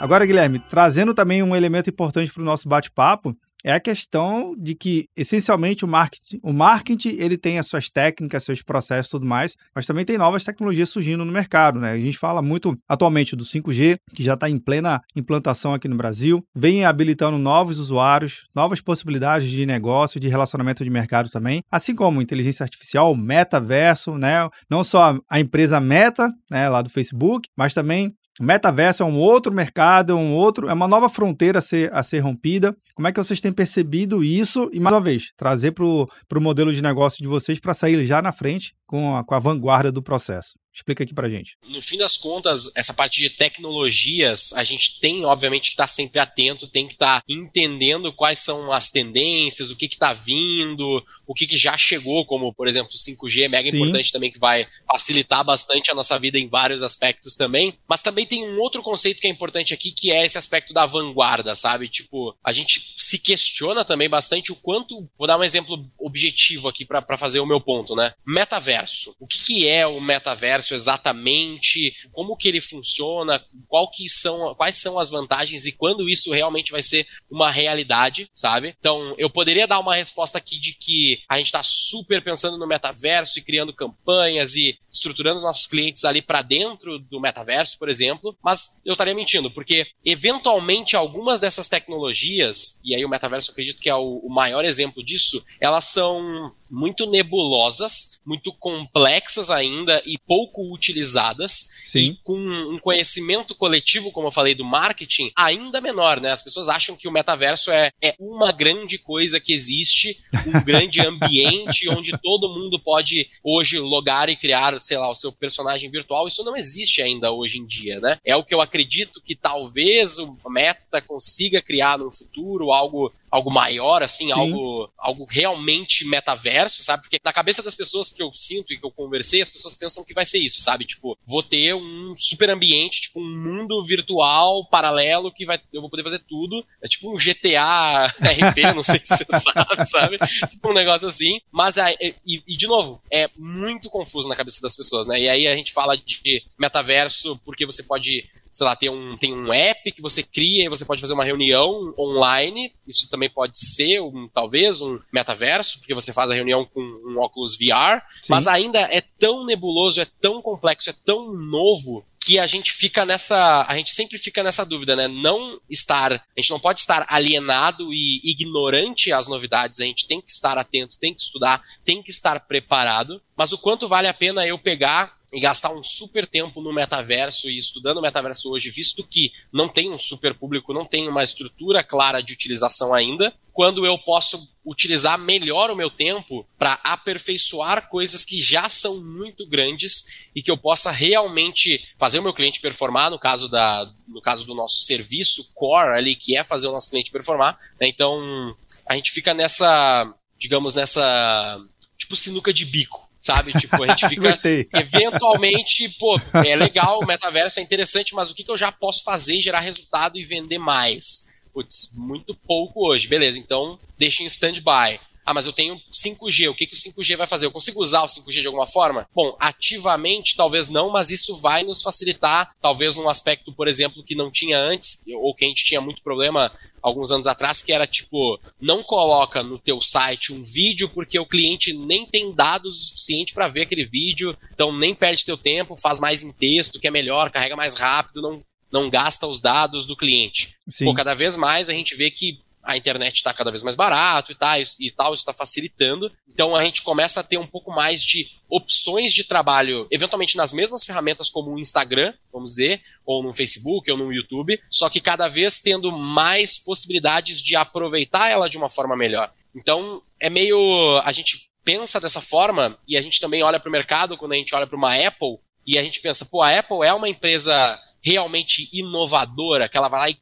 Agora, Guilherme, trazendo também um elemento importante para o nosso bate-papo, é a questão de que, essencialmente, o marketing, o marketing ele tem as suas técnicas, seus processos e tudo mais, mas também tem novas tecnologias surgindo no mercado. Né? A gente fala muito atualmente do 5G, que já está em plena implantação aqui no Brasil, vem habilitando novos usuários, novas possibilidades de negócio, de relacionamento de mercado também, assim como inteligência artificial, metaverso, né? não só a empresa Meta, né, lá do Facebook, mas também Metaverso é um outro mercado, é um outro, é uma nova fronteira a ser, a ser rompida. Como é que vocês têm percebido isso? E mais uma vez, trazer para o modelo de negócio de vocês para sair já na frente com a, com a vanguarda do processo. Explica aqui pra gente. No fim das contas, essa parte de tecnologias, a gente tem, obviamente, que estar tá sempre atento, tem que estar tá entendendo quais são as tendências, o que está vindo, o que, que, já chegou, como, por exemplo, o 5G, mega Sim. importante também, que vai facilitar bastante a nossa vida em vários aspectos também. Mas também tem um outro conceito que é importante aqui, que é esse aspecto da vanguarda, sabe? Tipo, a gente se questiona também bastante o quanto. Vou dar um exemplo objetivo aqui para fazer o meu ponto, né? Metaverso. O que, que é o metaverso? Metaverso exatamente, como que ele funciona, qual que são, quais são as vantagens e quando isso realmente vai ser uma realidade, sabe? Então, eu poderia dar uma resposta aqui de que a gente está super pensando no metaverso e criando campanhas e estruturando nossos clientes ali para dentro do metaverso, por exemplo, mas eu estaria mentindo, porque eventualmente algumas dessas tecnologias, e aí o metaverso eu acredito que é o maior exemplo disso, elas são muito nebulosas, muito complexas ainda e pouco utilizadas. Sim. E com um conhecimento coletivo, como eu falei, do marketing, ainda menor, né? As pessoas acham que o metaverso é, é uma grande coisa que existe, um grande ambiente onde todo mundo pode hoje logar e criar, sei lá, o seu personagem virtual. Isso não existe ainda hoje em dia, né? É o que eu acredito que talvez o Meta consiga criar no futuro, algo algo maior, assim, algo, algo realmente metaverso, sabe? Porque na cabeça das pessoas que eu sinto e que eu conversei, as pessoas pensam que vai ser isso, sabe? Tipo, vou ter um super ambiente, tipo, um mundo virtual paralelo que vai, eu vou poder fazer tudo. É tipo um GTA RP, não sei se você sabe, sabe? Tipo um negócio assim. Mas, e, e, de novo, é muito confuso na cabeça das pessoas, né? E aí a gente fala de metaverso porque você pode sei lá, tem um, tem um app que você cria e você pode fazer uma reunião online. Isso também pode ser, um, talvez, um metaverso, porque você faz a reunião com um óculos VR. Sim. Mas ainda é tão nebuloso, é tão complexo, é tão novo que a gente fica nessa, a gente sempre fica nessa dúvida, né? Não estar, a gente não pode estar alienado e ignorante às novidades, a gente tem que estar atento, tem que estudar, tem que estar preparado, mas o quanto vale a pena eu pegar e gastar um super tempo no metaverso e estudando o metaverso hoje, visto que não tem um super público, não tem uma estrutura clara de utilização ainda, quando eu posso utilizar melhor o meu tempo para aperfeiçoar coisas que já são muito grandes e que eu possa realmente fazer o meu cliente performar, no caso, da, no caso do nosso serviço core ali, que é fazer o nosso cliente performar. Né? Então, a gente fica nessa, digamos, nessa, tipo, sinuca de bico sabe? Tipo, a gente fica eventualmente, pô, é legal, o metaverso é interessante, mas o que, que eu já posso fazer, gerar resultado e vender mais? Putz, muito pouco hoje. Beleza, então deixa em stand-by. Ah, mas eu tenho 5G. O que, que o 5G vai fazer? Eu consigo usar o 5G de alguma forma? Bom, ativamente talvez não, mas isso vai nos facilitar, talvez num aspecto, por exemplo, que não tinha antes, ou que a gente tinha muito problema alguns anos atrás, que era tipo, não coloca no teu site um vídeo porque o cliente nem tem dados suficiente para ver aquele vídeo, então nem perde teu tempo, faz mais em texto, que é melhor, carrega mais rápido, não, não gasta os dados do cliente. Sim. Pô, cada vez mais a gente vê que a internet está cada vez mais barato e tal, e tal, isso está facilitando. Então a gente começa a ter um pouco mais de opções de trabalho, eventualmente nas mesmas ferramentas como o Instagram, vamos dizer, ou no Facebook ou no YouTube, só que cada vez tendo mais possibilidades de aproveitar ela de uma forma melhor. Então é meio a gente pensa dessa forma e a gente também olha para o mercado quando a gente olha para uma Apple e a gente pensa, pô, a Apple é uma empresa realmente inovadora, que ela vai lá e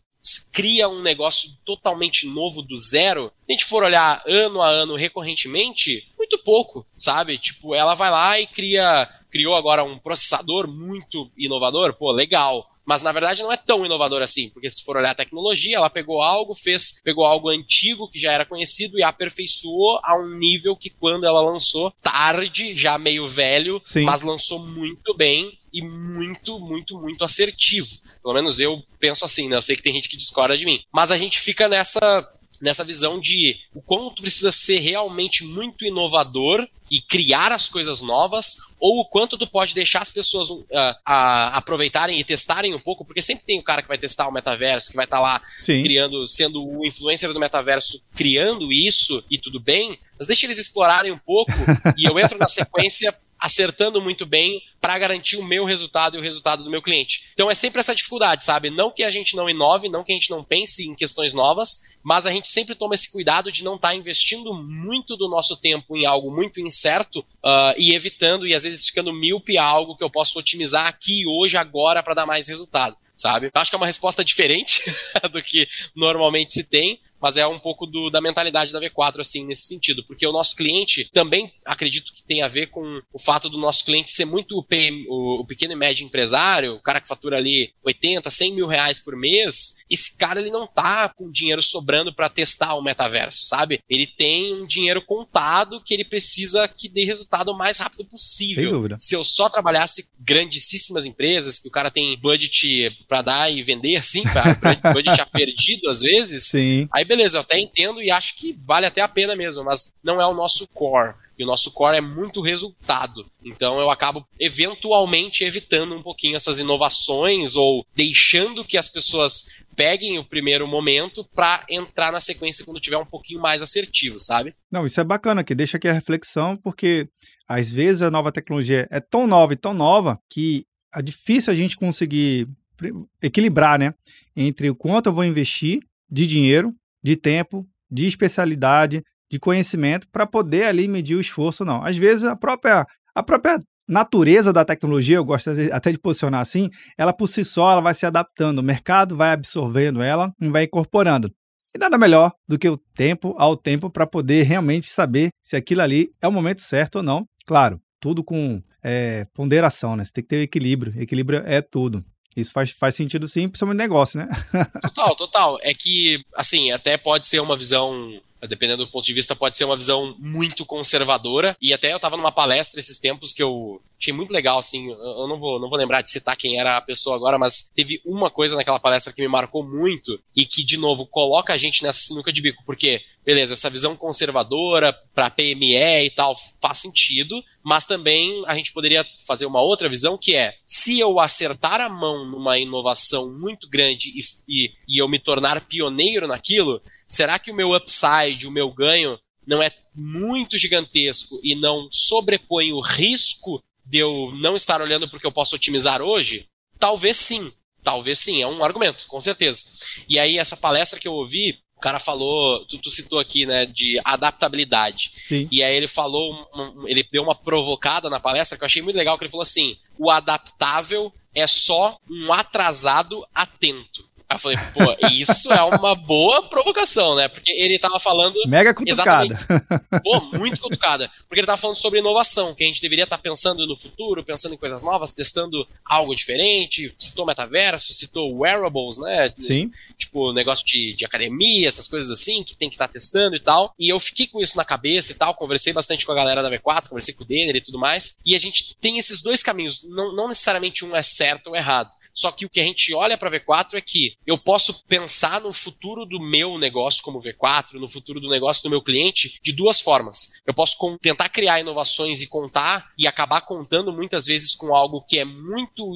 cria um negócio totalmente novo do zero, se a gente for olhar ano a ano recorrentemente, muito pouco, sabe? Tipo, ela vai lá e cria, criou agora um processador muito inovador, pô, legal. Mas na verdade não é tão inovador assim, porque se for olhar a tecnologia, ela pegou algo, fez, pegou algo antigo que já era conhecido e aperfeiçoou a um nível que quando ela lançou, tarde, já meio velho, Sim. mas lançou muito bem e muito, muito, muito assertivo. Pelo menos eu penso assim, né? Eu sei que tem gente que discorda de mim. Mas a gente fica nessa nessa visão de o quanto precisa ser realmente muito inovador e criar as coisas novas, ou o quanto tu pode deixar as pessoas uh, aproveitarem e testarem um pouco, porque sempre tem o cara que vai testar o metaverso, que vai estar tá lá Sim. criando, sendo o influencer do metaverso, criando isso e tudo bem, mas deixa eles explorarem um pouco e eu entro na sequência acertando muito bem para garantir o meu resultado e o resultado do meu cliente. Então é sempre essa dificuldade, sabe? Não que a gente não inove, não que a gente não pense em questões novas, mas a gente sempre toma esse cuidado de não estar tá investindo muito do nosso tempo em algo muito incerto uh, e evitando e às vezes ficando míope a algo que eu posso otimizar aqui, hoje, agora para dar mais resultado sabe? Acho que é uma resposta diferente do que normalmente se tem, mas é um pouco do, da mentalidade da V4, assim, nesse sentido, porque o nosso cliente também acredito que tem a ver com o fato do nosso cliente ser muito PM, o, o, pequeno e médio empresário, o cara que fatura ali 80, 100 mil reais por mês, esse cara ele não tá com dinheiro sobrando para testar o metaverso, sabe? Ele tem um dinheiro contado que ele precisa que dê resultado o mais rápido possível. Sem dúvida. Se eu só trabalhasse grandíssimas empresas, que o cara tem budget para dar e vender, assim, pra, budget já perdido às vezes, Sim. aí beleza, eu até entendo e acho que vale até a pena mesmo, mas não é o nosso core. E o nosso core é muito resultado. Então eu acabo eventualmente evitando um pouquinho essas inovações ou deixando que as pessoas peguem o primeiro momento para entrar na sequência quando tiver um pouquinho mais assertivo, sabe? Não, isso é bacana, que deixa aqui a reflexão, porque às vezes a nova tecnologia é tão nova e tão nova que é difícil a gente conseguir equilibrar, né? Entre o quanto eu vou investir de dinheiro de tempo, de especialidade, de conhecimento para poder ali medir o esforço, não. Às vezes a própria, a própria natureza da tecnologia, eu gosto até de posicionar assim, ela por si só ela vai se adaptando, o mercado vai absorvendo ela e vai incorporando. E nada melhor do que o tempo ao tempo para poder realmente saber se aquilo ali é o momento certo ou não. Claro, tudo com é, ponderação, né? Você tem que ter equilíbrio. Equilíbrio é tudo. Isso faz, faz sentido sim, principalmente negócio, né? total, total. É que, assim, até pode ser uma visão dependendo do ponto de vista, pode ser uma visão muito conservadora. E até eu tava numa palestra esses tempos que eu achei muito legal, assim. Eu não vou, não vou lembrar de citar quem era a pessoa agora, mas teve uma coisa naquela palestra que me marcou muito e que, de novo, coloca a gente nessa sinuca de bico. Porque, beleza, essa visão conservadora para PME e tal faz sentido, mas também a gente poderia fazer uma outra visão que é: se eu acertar a mão numa inovação muito grande e, e, e eu me tornar pioneiro naquilo será que o meu upside, o meu ganho, não é muito gigantesco e não sobrepõe o risco de eu não estar olhando porque eu posso otimizar hoje? Talvez sim. Talvez sim, é um argumento, com certeza. E aí, essa palestra que eu ouvi, o cara falou, tu, tu, citou aqui, né, de adaptabilidade. Sim. E aí ele falou, ele deu uma provocada na palestra que eu achei muito legal, que ele falou assim: o adaptável é só um atrasado atento. Aí eu falei, pô, isso é uma boa provocação, né? Porque ele tava falando. Mega cutucada. Pô, muito cutucada. Porque ele tava falando sobre inovação, que a gente deveria estar tá pensando no futuro, pensando em coisas novas, testando algo diferente. Citou metaverso, citou wearables, né? Sim. Tipo, negócio de, de academia, essas coisas assim, que tem que estar tá testando e tal. E eu fiquei com isso na cabeça e tal, conversei bastante com a galera da V4, conversei com o Denner e tudo mais. E a gente tem esses dois caminhos. Não, não necessariamente um é certo ou errado. Só que o que a gente olha para V4 é que eu posso pensar no futuro do meu negócio como V4, no futuro do negócio do meu cliente, de duas formas. Eu posso tentar criar inovações e contar e acabar contando muitas vezes com algo que é muito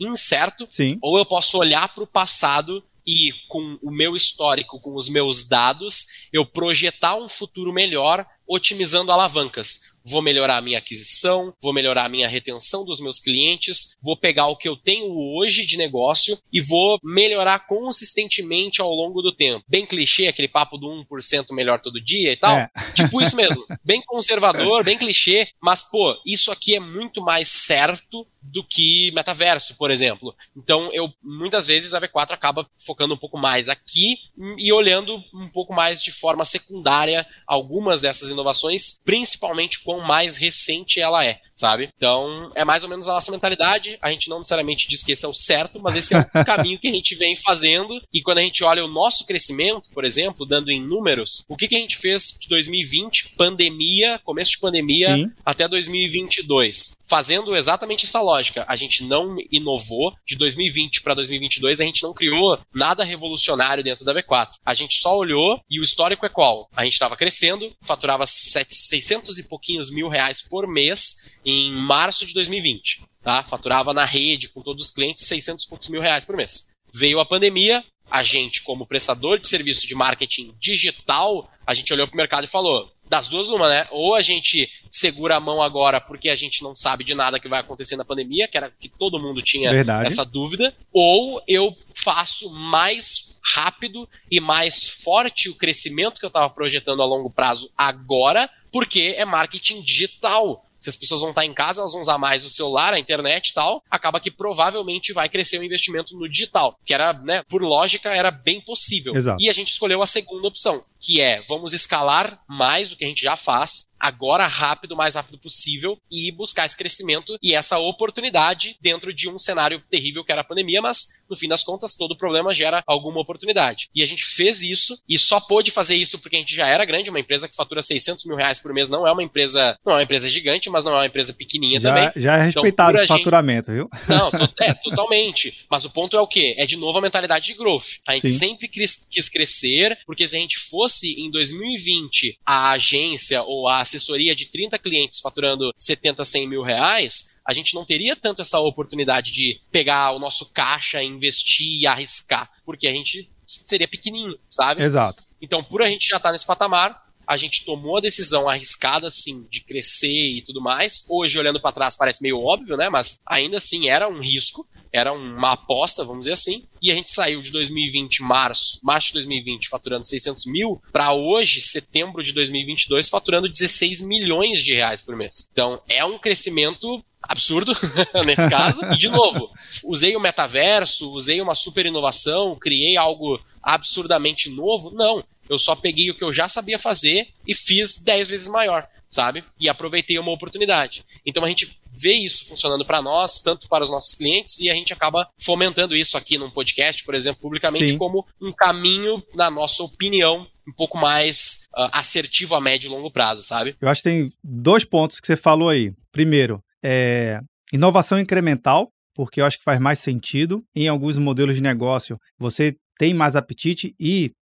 incerto, Sim. ou eu posso olhar para o passado e com o meu histórico, com os meus dados, eu projetar um futuro melhor otimizando alavancas vou melhorar a minha aquisição, vou melhorar a minha retenção dos meus clientes, vou pegar o que eu tenho hoje de negócio e vou melhorar consistentemente ao longo do tempo. Bem clichê, aquele papo do 1% melhor todo dia e tal. É. Tipo isso mesmo. Bem conservador, bem clichê, mas, pô, isso aqui é muito mais certo do que metaverso, por exemplo. Então, eu muitas vezes a V4 acaba focando um pouco mais aqui e olhando um pouco mais de forma secundária algumas dessas inovações, principalmente quão mais recente ela é sabe? Então, é mais ou menos a nossa mentalidade. A gente não necessariamente diz que esse é o certo, mas esse é o caminho que a gente vem fazendo. E quando a gente olha o nosso crescimento, por exemplo, dando em números, o que, que a gente fez de 2020, pandemia, começo de pandemia, Sim. até 2022? Fazendo exatamente essa lógica. A gente não inovou. De 2020 para 2022, a gente não criou nada revolucionário dentro da V4. A gente só olhou e o histórico é qual? A gente estava crescendo, faturava 600 e pouquinhos mil reais por mês em março de 2020. Tá? Faturava na rede, com todos os clientes, 600 e poucos mil reais por mês. Veio a pandemia, a gente, como prestador de serviço de marketing digital, a gente olhou para o mercado e falou: das duas, uma, né? Ou a gente segura a mão agora porque a gente não sabe de nada que vai acontecer na pandemia, que era que todo mundo tinha Verdade. essa dúvida, ou eu faço mais rápido e mais forte o crescimento que eu estava projetando a longo prazo agora, porque é marketing digital se as pessoas vão estar em casa, elas vão usar mais o celular, a internet e tal, acaba que provavelmente vai crescer o investimento no digital, que era, né, por lógica, era bem possível. Exato. E a gente escolheu a segunda opção, que é vamos escalar mais o que a gente já faz, agora rápido, o mais rápido possível, e buscar esse crescimento e essa oportunidade dentro de um cenário terrível que era a pandemia, mas no fim das contas todo problema gera alguma oportunidade. E a gente fez isso e só pôde fazer isso porque a gente já era grande, uma empresa que fatura 600 mil reais por mês não é uma empresa, não é uma empresa gigante, mas não é uma empresa pequenininha já, também. Já é então, respeitado então, esse gente... faturamento, viu? Não, é, totalmente. Mas o ponto é o quê? É de novo a mentalidade de growth. A gente Sim. sempre quis, quis crescer, porque se a gente fosse em 2020 a agência ou a assessoria de 30 clientes faturando 70, 100 mil reais, a gente não teria tanto essa oportunidade de pegar o nosso caixa, investir e arriscar, porque a gente seria pequenininho, sabe? Exato. Então, por a gente já estar tá nesse patamar, a gente tomou a decisão arriscada, assim, de crescer e tudo mais. Hoje, olhando para trás, parece meio óbvio, né? Mas ainda assim era um risco, era uma aposta, vamos dizer assim. E a gente saiu de 2020, março, março de 2020, faturando 600 mil, para hoje, setembro de 2022, faturando 16 milhões de reais por mês. Então, é um crescimento absurdo nesse caso. E de novo, usei o metaverso, usei uma super inovação, criei algo absurdamente novo. Não, eu só peguei o que eu já sabia fazer e fiz 10 vezes maior, sabe? E aproveitei uma oportunidade. Então a gente vê isso funcionando para nós, tanto para os nossos clientes, e a gente acaba fomentando isso aqui num podcast, por exemplo, publicamente, Sim. como um caminho, na nossa opinião, um pouco mais uh, assertivo a médio e longo prazo, sabe? Eu acho que tem dois pontos que você falou aí. Primeiro, é inovação incremental, porque eu acho que faz mais sentido. Em alguns modelos de negócio, você tem mais apetite e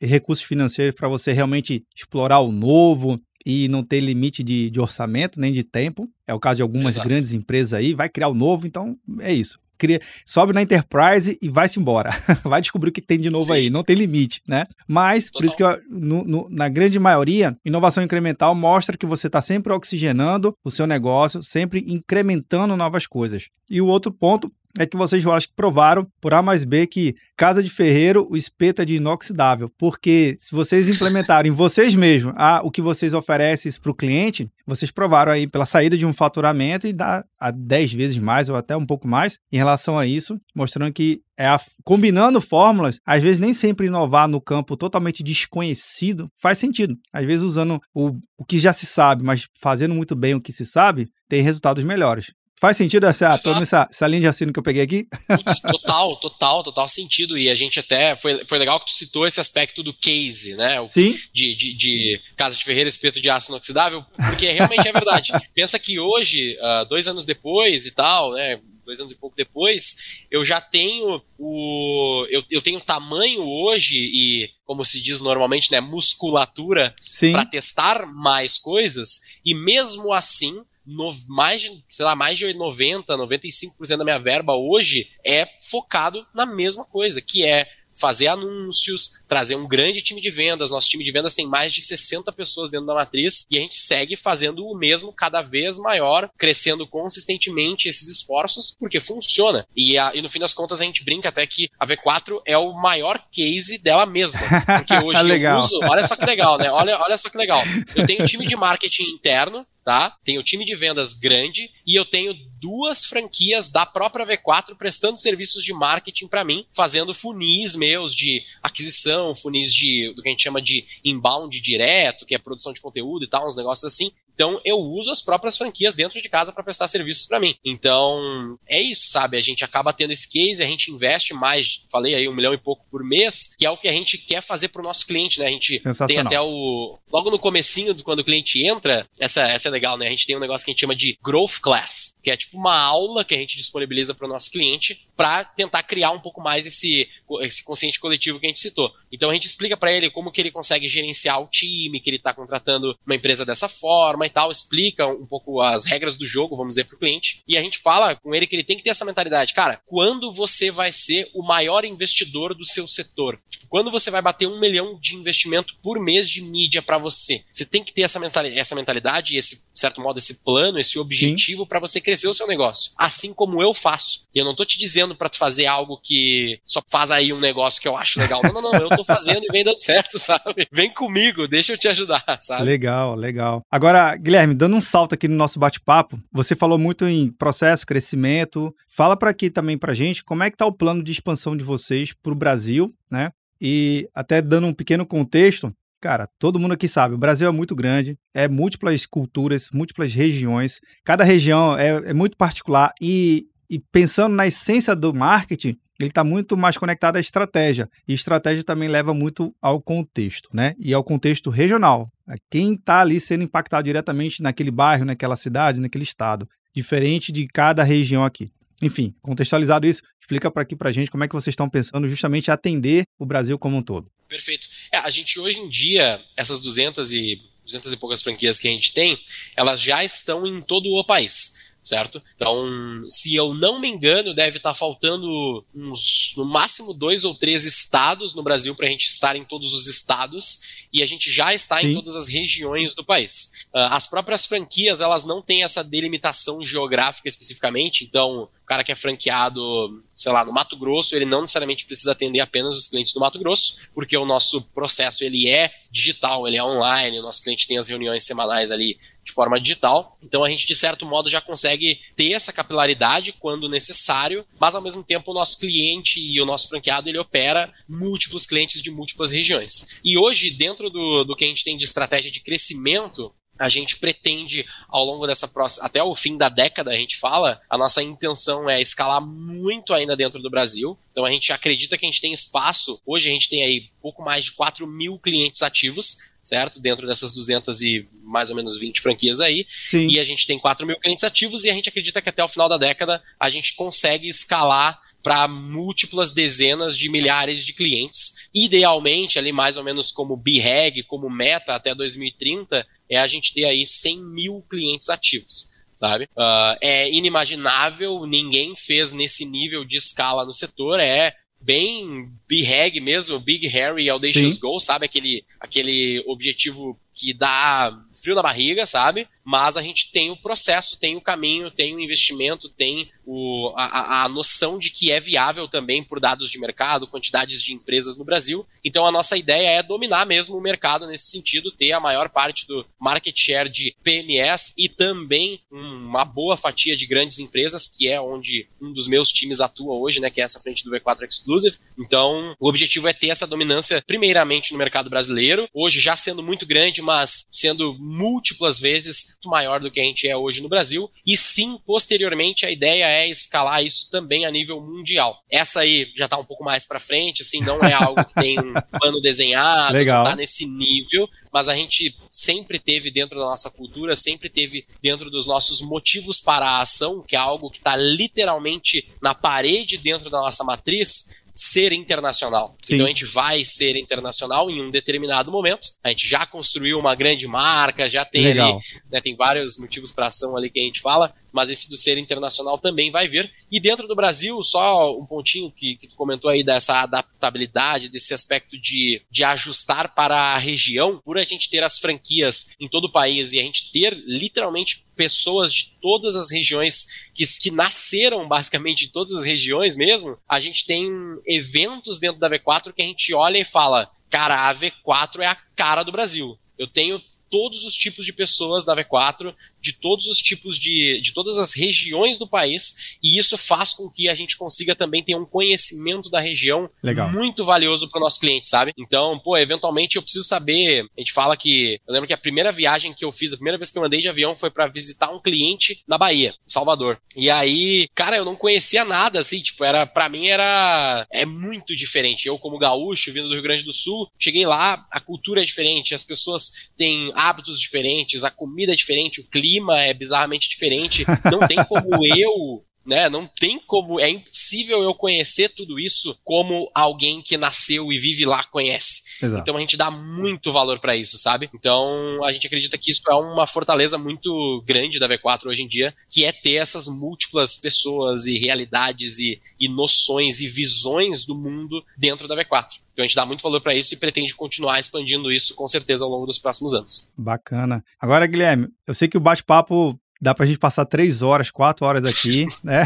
recursos financeiros para você realmente explorar o novo e não ter limite de, de orçamento nem de tempo. É o caso de algumas Exato. grandes empresas aí, vai criar o novo, então é isso cria, sobe na Enterprise e vai-se embora. vai descobrir o que tem de novo Sim. aí, não tem limite, né? Mas, Total. por isso que eu, no, no, na grande maioria, inovação incremental mostra que você está sempre oxigenando o seu negócio, sempre incrementando novas coisas. E o outro ponto é que vocês, eu acho que provaram por A mais B que casa de ferreiro, o espeto é de inoxidável. Porque se vocês implementarem vocês mesmos a, o que vocês oferecem para o cliente, vocês provaram aí pela saída de um faturamento e dá a 10 vezes mais ou até um pouco mais em relação a isso, mostrando que é a, combinando fórmulas, às vezes nem sempre inovar no campo totalmente desconhecido faz sentido. Às vezes usando o, o que já se sabe, mas fazendo muito bem o que se sabe, tem resultados melhores. Faz sentido essa, essa, essa linha de raciocínio que eu peguei aqui? total, total, total sentido. E a gente até. Foi, foi legal que tu citou esse aspecto do case, né? O, Sim. De, de, de Casa de Ferreira, espeto de aço inoxidável, porque realmente é verdade. Pensa que hoje, uh, dois anos depois e tal, né? Dois anos e pouco depois, eu já tenho o. Eu, eu tenho tamanho hoje e, como se diz normalmente, né? Musculatura para testar mais coisas, e mesmo assim no, mais, de, sei lá, mais de 90, 95% da minha verba hoje é focado na mesma coisa, que é fazer anúncios, trazer um grande time de vendas. Nosso time de vendas tem mais de 60 pessoas dentro da matriz e a gente segue fazendo o mesmo cada vez maior, crescendo consistentemente esses esforços, porque funciona. E, a, e no fim das contas a gente brinca até que a V4 é o maior case dela mesma. Porque hoje eu uso. Olha só que legal, né? Olha, olha só que legal. Eu tenho um time de marketing interno tá? Tenho time de vendas grande e eu tenho duas franquias da própria V4 prestando serviços de marketing para mim, fazendo funis meus de aquisição, funis de do que a gente chama de inbound direto, que é produção de conteúdo e tal, uns negócios assim. Então eu uso as próprias franquias dentro de casa para prestar serviços para mim. Então é isso, sabe? A gente acaba tendo esse case, a gente investe mais, falei aí, um milhão e pouco por mês, que é o que a gente quer fazer para o nosso cliente, né? A gente tem até o. Logo no comecinho, quando o cliente entra, essa, essa é legal, né? A gente tem um negócio que a gente chama de Growth Class, que é tipo uma aula que a gente disponibiliza para o nosso cliente para tentar criar um pouco mais esse, esse consciente coletivo que a gente citou. Então a gente explica para ele como que ele consegue gerenciar o time, que ele está contratando uma empresa dessa forma e tal, explica um pouco as regras do jogo, vamos dizer, para o cliente. E a gente fala com ele que ele tem que ter essa mentalidade. Cara, quando você vai ser o maior investidor do seu setor? Tipo, quando você vai bater um milhão de investimento por mês de mídia para você? Você tem que ter essa mentalidade, essa mentalidade esse, de certo modo, esse plano, esse objetivo para você crescer o seu negócio. Assim como eu faço. E eu não tô te dizendo para tu fazer algo que só faz aí um negócio que eu acho legal. Não, não, não. Eu tô fazendo e vem dando certo, sabe? Vem comigo, deixa eu te ajudar, sabe? Legal, legal. Agora, Guilherme, dando um salto aqui no nosso bate-papo, você falou muito em processo, crescimento. Fala para aqui também pra gente como é que tá o plano de expansão de vocês para o Brasil, né? E até dando um pequeno contexto, Cara, todo mundo aqui sabe, o Brasil é muito grande, é múltiplas culturas, múltiplas regiões, cada região é, é muito particular e, e pensando na essência do marketing, ele está muito mais conectado à estratégia. E estratégia também leva muito ao contexto, né? E ao contexto regional. Quem está ali sendo impactado diretamente naquele bairro, naquela cidade, naquele estado. Diferente de cada região aqui. Enfim, contextualizado isso, explica para aqui para gente como é que vocês estão pensando justamente atender o Brasil como um todo. Perfeito. É, a gente hoje em dia, essas 200 e, 200 e poucas franquias que a gente tem, elas já estão em todo o país certo? Então, se eu não me engano, deve estar faltando uns, no máximo dois ou três estados no Brasil para a gente estar em todos os estados e a gente já está Sim. em todas as regiões do país. Uh, as próprias franquias, elas não têm essa delimitação geográfica especificamente, então o cara que é franqueado, sei lá, no Mato Grosso, ele não necessariamente precisa atender apenas os clientes do Mato Grosso, porque o nosso processo ele é digital, ele é online, o nosso cliente tem as reuniões semanais ali de forma digital. Então a gente, de certo modo, já consegue ter essa capilaridade quando necessário, mas ao mesmo tempo o nosso cliente e o nosso franqueado ele opera múltiplos clientes de múltiplas regiões. E hoje, dentro do, do que a gente tem de estratégia de crescimento, a gente pretende, ao longo dessa próxima, até o fim da década, a gente fala, a nossa intenção é escalar muito ainda dentro do Brasil. Então a gente acredita que a gente tem espaço. Hoje a gente tem aí pouco mais de 4 mil clientes ativos, certo? Dentro dessas 200 e mais ou menos 20 franquias aí. Sim. E a gente tem 4 mil clientes ativos e a gente acredita que até o final da década a gente consegue escalar para múltiplas dezenas de milhares de clientes. Idealmente, ali mais ou menos como BREG, como meta até 2030, é a gente ter aí 100 mil clientes ativos. Sabe? Uh, é inimaginável, ninguém fez nesse nível de escala no setor, é bem BREG mesmo, Big Harry Audacious Sim. Goal, sabe? Aquele, aquele objetivo que dá frio na barriga, sabe? mas a gente tem o processo, tem o caminho, tem o investimento, tem o, a, a noção de que é viável também por dados de mercado, quantidades de empresas no Brasil. Então a nossa ideia é dominar mesmo o mercado nesse sentido, ter a maior parte do market share de PMS e também uma boa fatia de grandes empresas, que é onde um dos meus times atua hoje, né, que é essa frente do V4 Exclusive. Então o objetivo é ter essa dominância primeiramente no mercado brasileiro, hoje já sendo muito grande, mas sendo múltiplas vezes maior do que a gente é hoje no Brasil. E sim, posteriormente a ideia é escalar isso também a nível mundial. Essa aí já está um pouco mais para frente, assim, não é algo que tem um plano desenhado, Legal. não tá nesse nível, mas a gente sempre teve dentro da nossa cultura, sempre teve dentro dos nossos motivos para a ação, que é algo que está literalmente na parede dentro da nossa matriz, ser internacional. Sim. Então a gente vai ser internacional em um determinado momento. A gente já construiu uma grande marca, já tem Legal. ali, né, tem vários motivos para ação ali que a gente fala, mas esse do ser internacional também vai vir. E dentro do Brasil, só um pontinho que, que tu comentou aí dessa adaptabilidade, desse aspecto de, de ajustar para a região, por a gente ter as franquias em todo o país e a gente ter literalmente pessoas de todas as regiões que, que nasceram basicamente de todas as regiões mesmo, a gente tem eventos dentro da V4 que a gente olha e fala, cara, a V4 é a cara do Brasil. Eu tenho todos os tipos de pessoas da V4, de todos os tipos de, de todas as regiões do país, e isso faz com que a gente consiga também ter um conhecimento da região Legal. muito valioso para o nosso cliente, sabe? Então, pô, eventualmente eu preciso saber. A gente fala que. Eu lembro que a primeira viagem que eu fiz, a primeira vez que eu andei de avião foi para visitar um cliente na Bahia, Salvador. E aí, cara, eu não conhecia nada, assim, tipo, era para mim era. É muito diferente. Eu, como gaúcho, vindo do Rio Grande do Sul, cheguei lá, a cultura é diferente, as pessoas têm hábitos diferentes, a comida é diferente, o clima é bizarramente diferente. Não tem como eu né? Não tem como, é impossível eu conhecer tudo isso como alguém que nasceu e vive lá conhece. Exato. Então a gente dá muito valor para isso, sabe? Então a gente acredita que isso é uma fortaleza muito grande da V4 hoje em dia, que é ter essas múltiplas pessoas e realidades e, e noções e visões do mundo dentro da V4. Então a gente dá muito valor para isso e pretende continuar expandindo isso com certeza ao longo dos próximos anos. Bacana. Agora, Guilherme, eu sei que o bate-papo dá pra gente passar três horas, quatro horas aqui, né?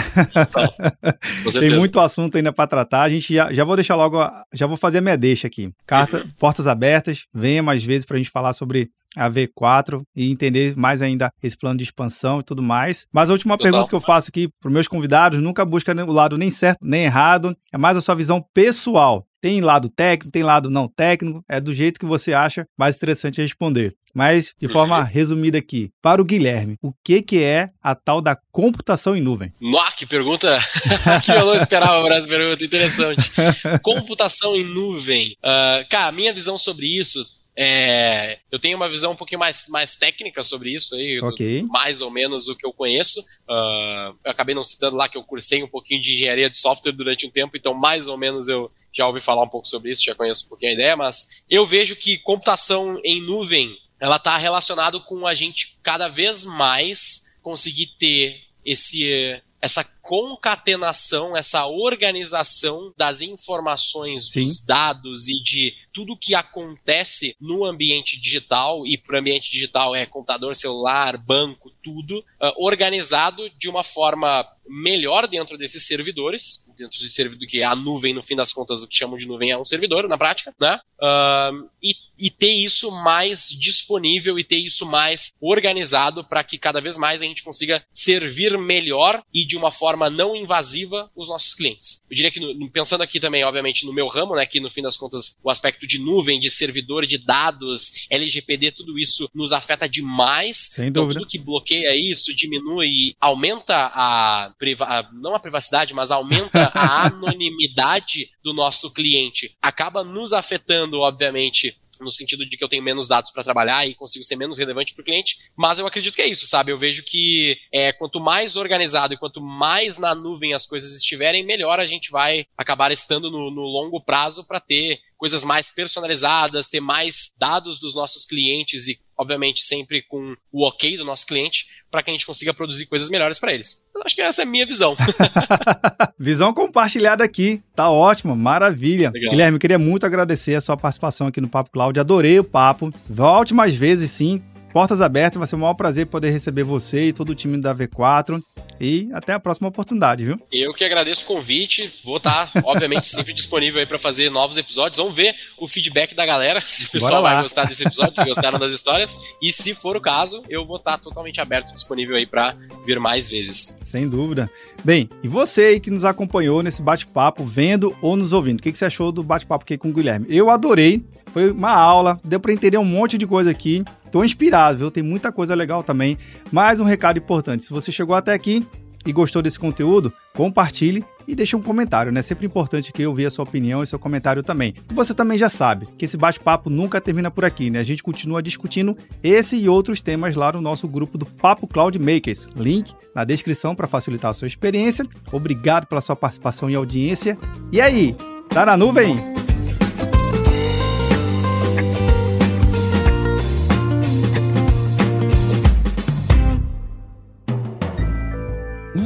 Tem muito assunto ainda para tratar. A gente já, já vou deixar logo, já vou fazer a minha deixa aqui. Carta, uhum. portas abertas, venha mais vezes para a gente falar sobre a V4 e entender mais ainda esse plano de expansão e tudo mais. Mas a última Total. pergunta que eu faço aqui para os meus convidados, nunca busca o lado nem certo nem errado, é mais a sua visão pessoal. Tem lado técnico, tem lado não técnico, é do jeito que você acha mais interessante responder. Mas, de forma resumida aqui, para o Guilherme, o que, que é a tal da computação em nuvem? Nossa, que pergunta! que eu não esperava por essa pergunta, interessante. computação em nuvem. Uh, cara, minha visão sobre isso é, eu tenho uma visão um pouquinho mais, mais técnica sobre isso aí, okay. do, mais ou menos o que eu conheço. Uh, eu acabei não citando lá que eu cursei um pouquinho de engenharia de software durante um tempo, então mais ou menos eu já ouvi falar um pouco sobre isso, já conheço um pouquinho a ideia, mas eu vejo que computação em nuvem ela está relacionado com a gente cada vez mais conseguir ter esse essa concatenação, essa organização das informações, Sim. dos dados e de tudo que acontece no ambiente digital, e para o ambiente digital é computador, celular, banco, tudo, uh, organizado de uma forma melhor dentro desses servidores, dentro de servidor que é a nuvem, no fim das contas, o que chamam de nuvem é um servidor, na prática, né? Uh, e, e ter isso mais disponível e ter isso mais organizado para que cada vez mais a gente consiga servir melhor e de uma forma não invasiva os nossos clientes. Eu diria que, no, pensando aqui também, obviamente, no meu ramo, né, que no fim das contas o aspecto de nuvem, de servidor de dados, LGPD, tudo isso nos afeta demais. Sem então, dúvida. tudo que bloqueia isso, diminui, aumenta a, a não a privacidade, mas aumenta a anonimidade do nosso cliente. Acaba nos afetando, obviamente, no sentido de que eu tenho menos dados para trabalhar e consigo ser menos relevante para o cliente, mas eu acredito que é isso, sabe? Eu vejo que é, quanto mais organizado e quanto mais na nuvem as coisas estiverem, melhor a gente vai acabar estando no, no longo prazo para ter coisas mais personalizadas, ter mais dados dos nossos clientes e, obviamente, sempre com o ok do nosso cliente, para que a gente consiga produzir coisas melhores para eles. Eu acho que essa é a minha visão. visão compartilhada aqui. Tá ótimo, maravilha. Legal. Guilherme, queria muito agradecer a sua participação aqui no Papo Cloud. Adorei o papo. Volte mais vezes, sim. Portas abertas, vai ser um maior prazer poder receber você e todo o time da V4. E até a próxima oportunidade, viu? Eu que agradeço o convite. Vou estar, obviamente, sempre disponível aí para fazer novos episódios. Vamos ver o feedback da galera, se o pessoal vai gostar desse episódio, se gostaram das histórias. E se for o caso, eu vou estar totalmente aberto, disponível aí para vir mais vezes. Sem dúvida. Bem, e você aí que nos acompanhou nesse bate-papo, vendo ou nos ouvindo, o que, que você achou do bate-papo aqui com o Guilherme? Eu adorei. Foi uma aula, deu para entender um monte de coisa aqui. Tô inspirado, viu? Tem muita coisa legal também. Mais um recado importante: se você chegou até aqui e gostou desse conteúdo, compartilhe e deixe um comentário, né? Sempre importante que eu ouvir a sua opinião e seu comentário também. E você também já sabe que esse bate-papo nunca termina por aqui, né? A gente continua discutindo esse e outros temas lá no nosso grupo do Papo Cloud Makers. Link na descrição para facilitar a sua experiência. Obrigado pela sua participação e audiência. E aí, tá na nuvem?